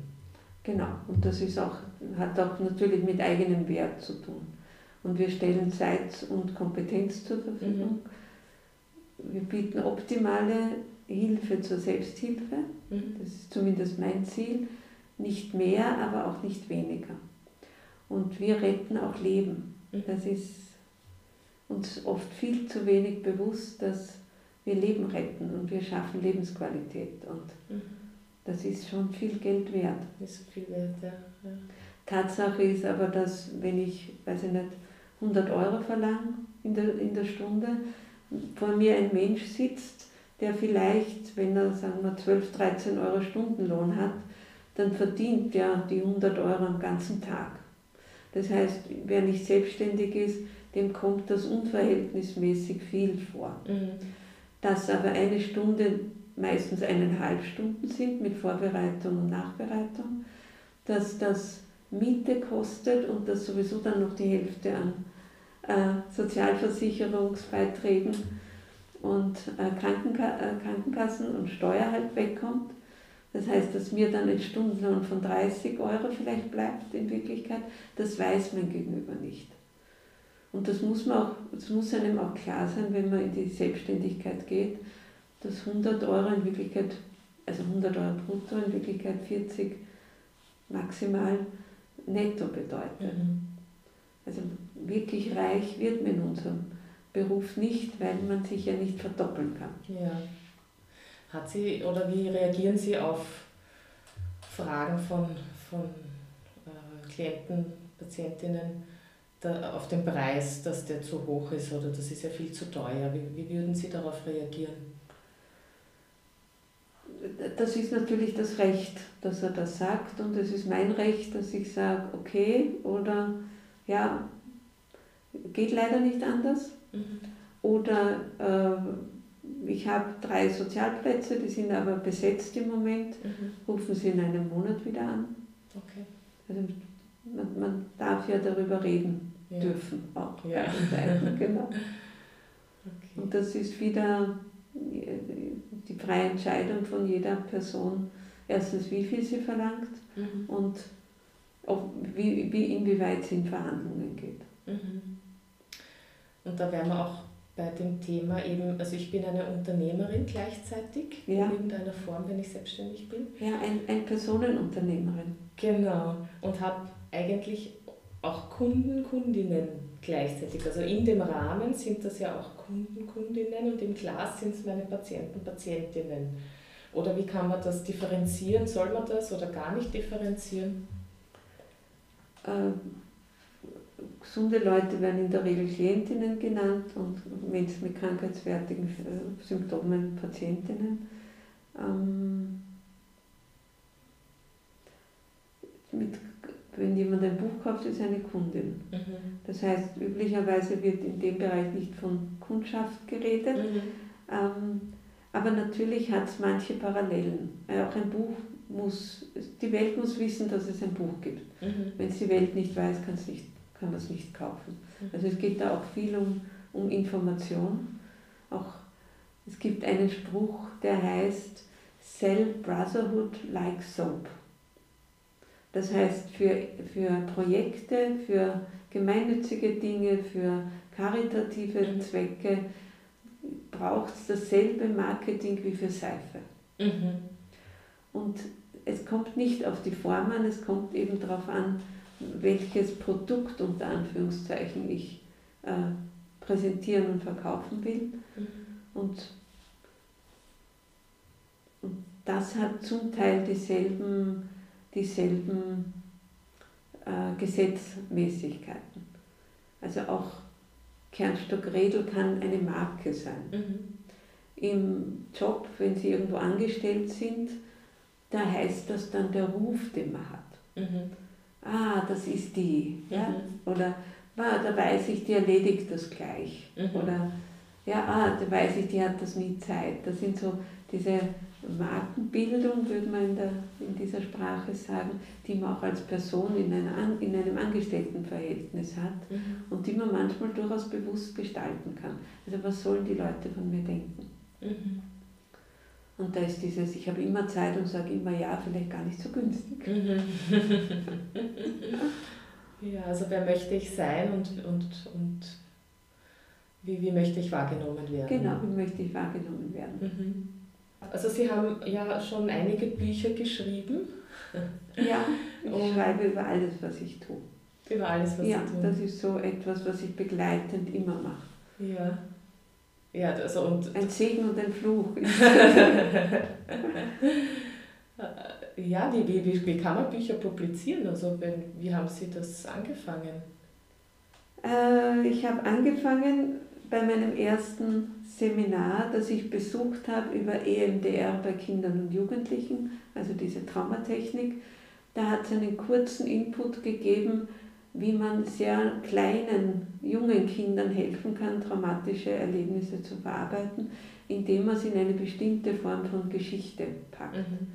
Genau, und das ist auch, hat auch natürlich mit eigenem Wert zu tun. Und wir stellen Zeit und Kompetenz zur Verfügung. Mhm. Wir bieten optimale Hilfe zur Selbsthilfe. Mhm. Das ist zumindest mein Ziel. Nicht mehr, aber auch nicht weniger. Und wir retten auch Leben. Mhm. Das ist uns oft viel zu wenig bewusst, dass wir Leben retten und wir schaffen Lebensqualität. Und. Das ist schon viel Geld wert. Ist viel wert, ja. ja. Tatsache ist aber, dass wenn ich, weiß ich nicht, 100 Euro verlange in der, in der Stunde, vor mir ein Mensch sitzt, der vielleicht, wenn er sagen wir 12, 13 Euro Stundenlohn hat, dann verdient der die 100 Euro am ganzen Tag. Das heißt, wer nicht selbstständig ist, dem kommt das unverhältnismäßig viel vor. Mhm. Dass aber eine Stunde meistens eineinhalb Stunden sind mit Vorbereitung und Nachbereitung, dass das Miete kostet und dass sowieso dann noch die Hälfte an äh, Sozialversicherungsbeiträgen und äh, Krankenka äh, Krankenkassen und Steuer halt wegkommt. Das heißt, dass mir dann ein Stundenlohn von 30 Euro vielleicht bleibt in Wirklichkeit, das weiß mein Gegenüber nicht. Und das muss, man auch, das muss einem auch klar sein, wenn man in die Selbstständigkeit geht, dass 100 Euro in Wirklichkeit, also 100 Euro brutto in Wirklichkeit 40 maximal netto bedeutet. Mhm. Also wirklich reich wird man in unserem Beruf nicht, weil man sich ja nicht verdoppeln kann. Ja. Hat sie oder wie reagieren Sie auf Fragen von, von äh, Klienten, Patientinnen da, auf den Preis, dass der zu hoch ist oder das ist ja viel zu teuer? Wie, wie würden Sie darauf reagieren? Das ist natürlich das Recht, dass er das sagt und es ist mein Recht, dass ich sage, okay oder ja, geht leider nicht anders. Mhm. Oder äh, ich habe drei Sozialplätze, die sind aber besetzt im Moment, mhm. rufen Sie in einem Monat wieder an. Okay. Also man, man darf ja darüber reden ja. dürfen, auch ja. genau. Okay. Und das ist wieder die freie Entscheidung von jeder Person, erstens wie viel sie verlangt mhm. und ob, wie, wie, inwieweit sie in Verhandlungen geht. Mhm. Und da wären wir auch bei dem Thema eben, also ich bin eine Unternehmerin gleichzeitig, ja. in irgendeiner Form, wenn ich selbstständig bin. Ja, ein, ein Personenunternehmerin. Genau. Und habe eigentlich auch Kunden, Kundinnen gleichzeitig. Also in dem Rahmen sind das ja auch Kunden, Kundinnen und im Glas sind es meine Patienten, Patientinnen. Oder wie kann man das differenzieren? Soll man das oder gar nicht differenzieren? Ähm, gesunde Leute werden in der Regel Klientinnen genannt und Menschen mit krankheitswertigen äh, Symptomen Patientinnen. Ähm, mit, wenn jemand ein Buch kauft, ist eine Kundin. Mhm. Das heißt, üblicherweise wird in dem Bereich nicht von Kundschaft geredet. Mhm. Ähm, aber natürlich hat es manche Parallelen. Äh, auch ein Buch muss, die Welt muss wissen, dass es ein Buch gibt. Mhm. Wenn es die Welt nicht weiß, nicht, kann man es nicht kaufen. Mhm. Also es geht da auch viel um, um Information. Auch, es gibt einen Spruch, der heißt, Sell Brotherhood like soap. Das heißt, für, für Projekte, für gemeinnützige Dinge, für karitative mhm. Zwecke braucht es dasselbe Marketing wie für Seife. Mhm. Und es kommt nicht auf die Form an, es kommt eben darauf an, welches Produkt unter Anführungszeichen ich äh, präsentieren und verkaufen will. Mhm. Und und das hat zum Teil dieselben, dieselben äh, Gesetzmäßigkeiten. Also auch Kernstock Redel kann eine Marke sein. Mhm. Im Job, wenn Sie irgendwo angestellt sind, da heißt das dann der Ruf, den man hat. Mhm. Ah, das ist die. Ja? Mhm. Oder ah, da weiß ich, die erledigt das gleich. Mhm. Oder ja, ah, da weiß ich, die hat das nie Zeit. Das sind so diese Markenbildung, würde man in, der, in dieser Sprache sagen, die man auch als Person in, einer, in einem Angestelltenverhältnis hat mhm. und die man manchmal durchaus bewusst gestalten kann. Also was sollen die Leute von mir denken? Mhm. Und da ist dieses, ich habe immer Zeit und sage immer ja, vielleicht gar nicht so günstig. Mhm. ja, also wer möchte ich sein und, und, und wie, wie möchte ich wahrgenommen werden? Genau, wie möchte ich wahrgenommen werden. Also Sie haben ja schon einige Bücher geschrieben. Ja, ich Und schreibe über alles, was ich tue. Über alles, was ja, Sie tun. Ja, das ist so etwas, was ich begleitend immer mache. Ja. Ja, also und ein Segen und ein Fluch. ja, wie, wie, wie kann man Bücher publizieren? Also wenn, wie haben Sie das angefangen? Äh, ich habe angefangen bei meinem ersten Seminar, das ich besucht habe über EMDR bei Kindern und Jugendlichen, also diese Traumatechnik. Da hat es einen kurzen Input gegeben, wie man sehr kleinen, jungen Kindern helfen kann, traumatische Erlebnisse zu verarbeiten, indem man sie in eine bestimmte Form von Geschichte packt. Mhm.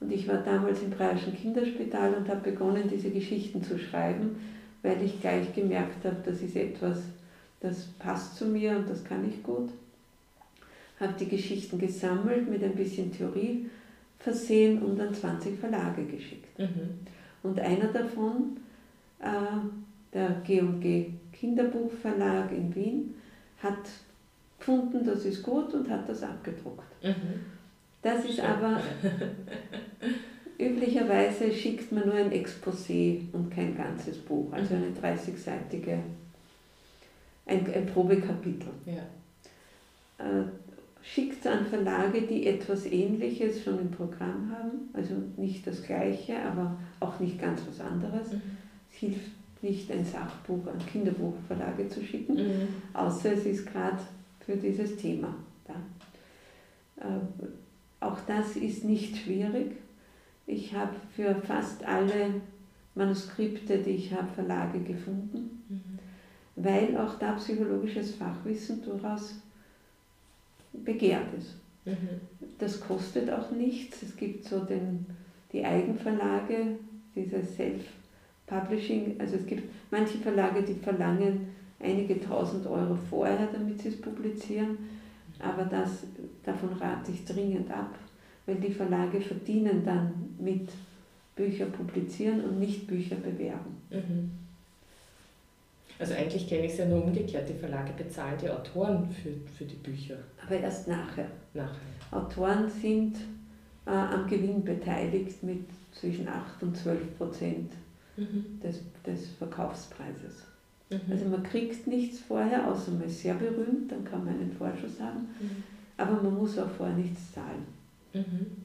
Und ich war damals im Breischen Kinderspital und habe begonnen, diese Geschichten zu schreiben, weil ich gleich gemerkt habe, das ist etwas, das passt zu mir und das kann ich gut habe die Geschichten gesammelt, mit ein bisschen Theorie versehen und an 20 Verlage geschickt. Mhm. Und einer davon, äh, der G&G Kinderbuchverlag in Wien, hat gefunden, das ist gut und hat das abgedruckt. Mhm. Das ist aber, üblicherweise schickt man nur ein Exposé und kein ganzes Buch, also mhm. eine 30-seitige, ein, ein Probekapitel. Ja. Äh, schickt es an Verlage, die etwas Ähnliches schon im Programm haben, also nicht das Gleiche, aber auch nicht ganz was anderes. Mhm. Es hilft nicht, ein Sachbuch an Kinderbuchverlage zu schicken, mhm. außer es ist gerade für dieses Thema da. Äh, auch das ist nicht schwierig. Ich habe für fast alle Manuskripte, die ich habe, Verlage gefunden, mhm. weil auch da psychologisches Fachwissen durchaus begehrt ist. Mhm. Das kostet auch nichts. Es gibt so den, die Eigenverlage, dieses Self-Publishing. Also es gibt manche Verlage, die verlangen einige tausend Euro vorher, damit sie es publizieren. Aber das, davon rate ich dringend ab, weil die Verlage verdienen dann mit Bücher publizieren und nicht Bücher bewerben. Mhm. Also eigentlich kenne ich es ja nur umgekehrt. Die Verlage bezahlen die Autoren für, für die Bücher. Aber erst nachher. Nachher. Autoren sind äh, am Gewinn beteiligt mit zwischen 8 und 12 Prozent mhm. des, des Verkaufspreises. Mhm. Also man kriegt nichts vorher, außer man ist sehr berühmt, dann kann man einen Vorschuss haben, mhm. aber man muss auch vorher nichts zahlen. Mhm.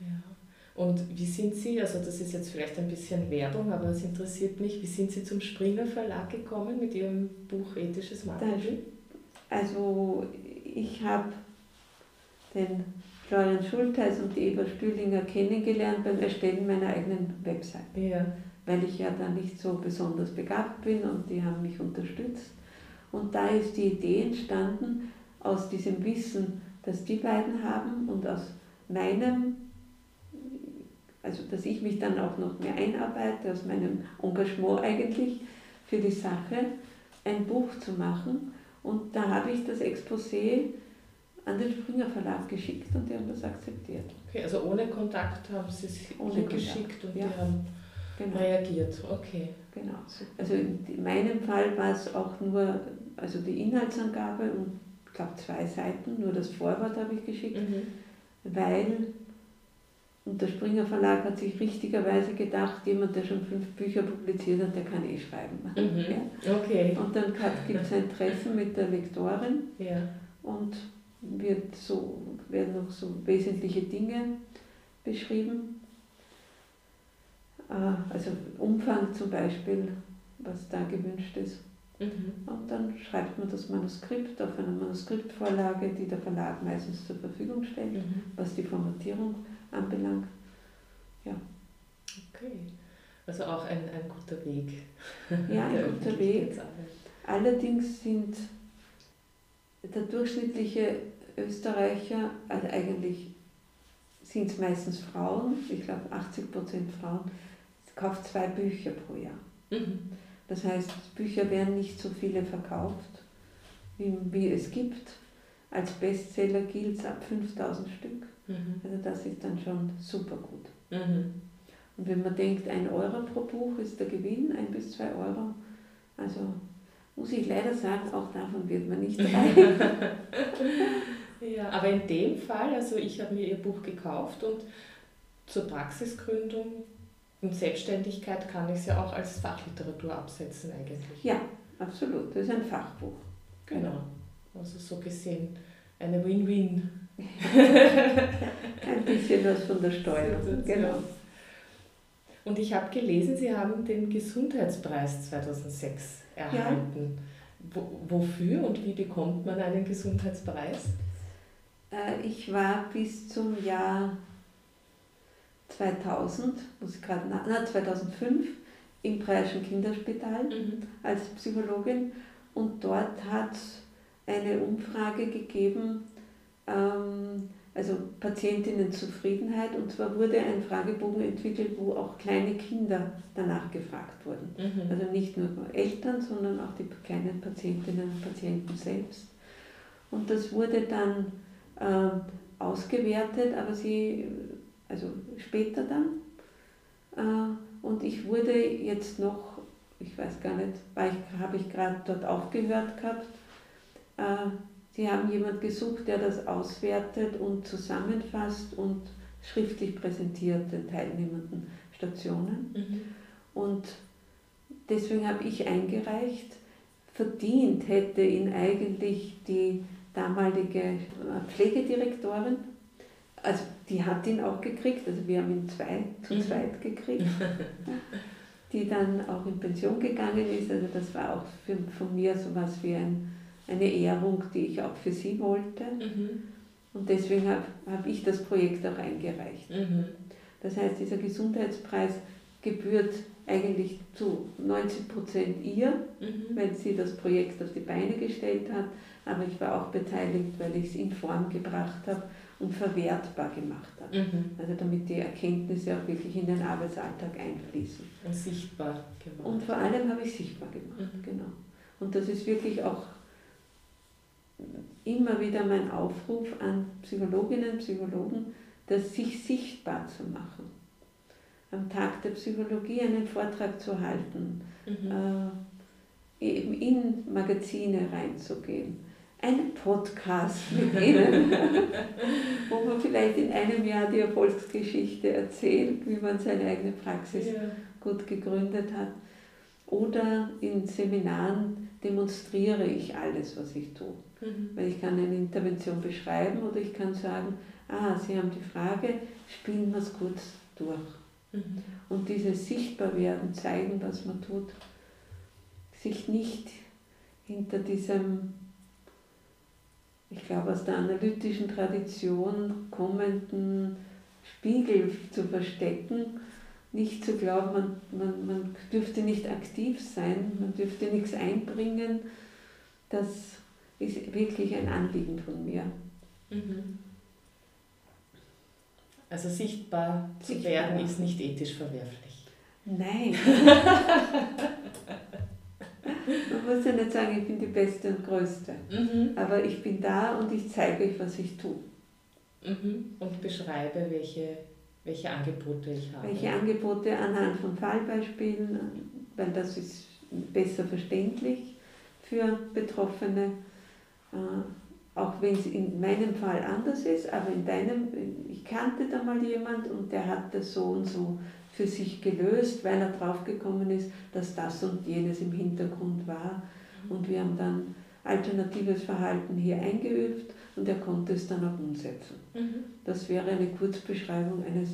Ja. Und wie sind Sie, also das ist jetzt vielleicht ein bisschen Werbung, aber es interessiert mich, wie sind Sie zum Springer Verlag gekommen mit Ihrem Buch Ethisches Marketing? Also ich habe den Florian Schulteis und die Eva Stühlinger kennengelernt beim Erstellen meiner eigenen Website. Ja. Weil ich ja da nicht so besonders begabt bin und die haben mich unterstützt. Und da ist die Idee entstanden aus diesem Wissen, das die beiden haben und aus meinem also dass ich mich dann auch noch mehr einarbeite, aus meinem Engagement eigentlich für die Sache, ein Buch zu machen. Und da habe ich das Exposé an den Springer Verlag geschickt und die haben das akzeptiert. Okay, also ohne Kontakt haben Sie es ohne geschickt und ja. die haben genau. reagiert. Okay. Genau. Also in meinem Fall war es auch nur also die Inhaltsangabe und ich glaube zwei Seiten, nur das Vorwort habe ich geschickt, mhm. weil und der Springer Verlag hat sich richtigerweise gedacht, jemand, der schon fünf Bücher publiziert hat, der kann eh schreiben. Mhm. Ja. Okay. Und dann gibt es ein Treffen mit der Lektorin ja. und wird so, werden noch so wesentliche Dinge beschrieben. Äh, also Umfang zum Beispiel, was da gewünscht ist. Mhm. Und dann schreibt man das Manuskript auf einer Manuskriptvorlage, die der Verlag meistens zur Verfügung stellt, mhm. was die Formatierung anbelangt. Ja. Okay. Also auch ein, ein guter Weg. Ja, ein guter Weg. Allerdings sind der durchschnittliche Österreicher, also eigentlich sind es meistens Frauen, ich glaube 80 Prozent Frauen, kauft zwei Bücher pro Jahr. Mhm. Das heißt, Bücher werden nicht so viele verkauft, wie, wie es gibt. Als Bestseller gilt es ab 5000 Stück. Mhm. Also das ist dann schon super gut. Mhm. Und wenn man denkt, ein Euro pro Buch ist der Gewinn, ein bis zwei Euro, also muss ich leider sagen, auch davon wird man nicht reich. ja, aber in dem Fall, also ich habe mir Ihr Buch gekauft und zur Praxisgründung und Selbstständigkeit kann ich es ja auch als Fachliteratur absetzen eigentlich. Ja, absolut. Das ist ein Fachbuch. Genau. Also so gesehen eine Win-Win Ein bisschen was von der Steuer. Genau. Und ich habe gelesen, Sie haben den Gesundheitspreis 2006 erhalten. Ja. wofür und wie bekommt man einen Gesundheitspreis? Äh, ich war bis zum Jahr 2000, muss ich gerade na, 2005 im Preischen Kinderspital mhm. als Psychologin und dort hat es eine Umfrage gegeben, ähm, also Patientinnenzufriedenheit. Und zwar wurde ein Fragebogen entwickelt, wo auch kleine Kinder danach gefragt wurden. Mhm. Also nicht nur Eltern, sondern auch die kleinen Patientinnen und Patienten selbst. Und das wurde dann äh, ausgewertet, aber sie, also später dann. Äh, und ich wurde jetzt noch, ich weiß gar nicht, habe ich gerade dort aufgehört gehabt, äh, Sie haben jemanden gesucht, der das auswertet und zusammenfasst und schriftlich präsentiert den teilnehmenden Stationen. Mhm. Und deswegen habe ich eingereicht, verdient hätte ihn eigentlich die damalige äh, Pflegedirektorin. Also die hat ihn auch gekriegt, also wir haben ihn zwei, zu mhm. zweit gekriegt, die dann auch in Pension gegangen ist. Also das war auch für, von mir so was wie ein eine Ehrung, die ich auch für sie wollte. Mhm. Und deswegen habe hab ich das Projekt auch eingereicht. Mhm. Das heißt, dieser Gesundheitspreis gebührt eigentlich zu 90 Prozent ihr, mhm. weil sie das Projekt auf die Beine gestellt hat. Aber ich war auch beteiligt, weil ich es in Form gebracht habe und verwertbar gemacht habe. Mhm. Also damit die Erkenntnisse auch wirklich in den Arbeitsalltag einfließen. Und sichtbar gemacht. Und vor allem habe ich sichtbar gemacht, mhm. genau. Und das ist wirklich auch immer wieder mein Aufruf an Psychologinnen und Psychologen, das sich sichtbar zu machen. Am Tag der Psychologie einen Vortrag zu halten, mhm. äh, eben in Magazine reinzugehen, einen Podcast mit Ihnen, wo man vielleicht in einem Jahr die Erfolgsgeschichte erzählt, wie man seine eigene Praxis ja. gut gegründet hat. Oder in Seminaren demonstriere ich alles, was ich tue. Mhm. Weil ich kann eine Intervention beschreiben oder ich kann sagen, ah, Sie haben die Frage, spielen wir es kurz durch. Mhm. Und dieses Sichtbarwerden, zeigen, was man tut, sich nicht hinter diesem, ich glaube aus der analytischen Tradition kommenden Spiegel zu verstecken, nicht zu glauben, man, man, man dürfte nicht aktiv sein, man dürfte nichts einbringen, das ist wirklich ein Anliegen von mir. Mhm. Also sichtbar, sichtbar zu werden ist nicht ethisch verwerflich. Nein. Man muss ja nicht sagen, ich bin die Beste und Größte. Mhm. Aber ich bin da und ich zeige euch, was ich tue. Mhm. Und beschreibe, welche, welche Angebote ich habe. Welche Angebote anhand von Fallbeispielen, weil das ist besser verständlich für Betroffene. Äh, auch wenn es in meinem Fall anders ist, aber in deinem, ich kannte da mal jemand und der hat das so und so für sich gelöst, weil er draufgekommen ist, dass das und jenes im Hintergrund war. Und wir haben dann alternatives Verhalten hier eingeübt und er konnte es dann auch umsetzen. Mhm. Das wäre eine Kurzbeschreibung eines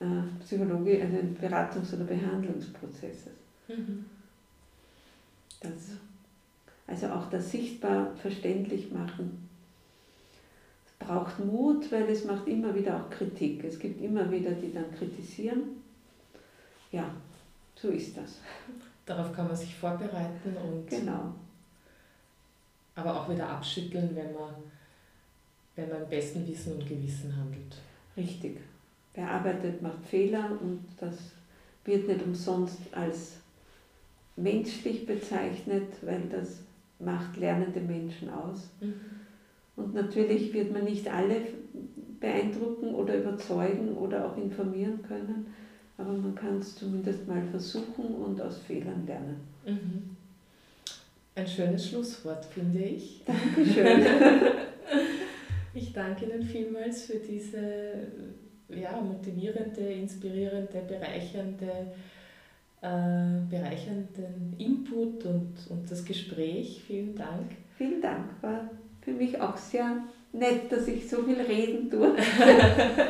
äh, Psychologie, eines Beratungs- oder Behandlungsprozesses. Mhm. Das, also auch das sichtbar verständlich machen. Es braucht Mut, weil es macht immer wieder auch Kritik. Es gibt immer wieder, die dann kritisieren ja, so ist das. Darauf kann man sich vorbereiten und genau. aber auch wieder abschütteln, wenn man, wenn man im besten Wissen und Gewissen handelt. Richtig. Wer arbeitet, macht Fehler und das wird nicht umsonst als menschlich bezeichnet, weil das macht lernende Menschen aus. Mhm. Und natürlich wird man nicht alle beeindrucken oder überzeugen oder auch informieren können, aber man kann es zumindest mal versuchen und aus Fehlern lernen. Mhm. Ein schönes Schlusswort, finde ich. Dankeschön. ich danke Ihnen vielmals für diese ja, motivierende, inspirierende, bereichernde, äh, bereichernden Input und, und das Gespräch. Vielen Dank. Vielen Dank, war für mich auch sehr nett, dass ich so viel reden durfte.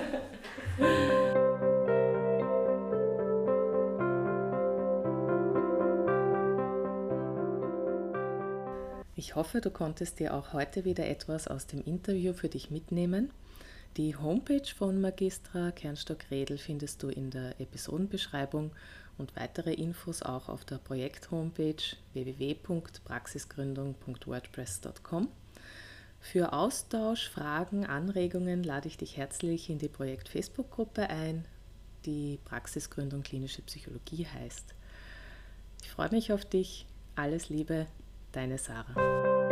Ich hoffe, du konntest dir auch heute wieder etwas aus dem Interview für dich mitnehmen. Die Homepage von Magistra Kernstock-Redel findest du in der Episodenbeschreibung und weitere Infos auch auf der Projekt-Homepage www.praxisgründung.wordpress.com. Für Austausch, Fragen, Anregungen lade ich dich herzlich in die Projekt-Facebook-Gruppe ein, die Praxisgründung Klinische Psychologie heißt. Ich freue mich auf dich. Alles Liebe, Deine Sarah.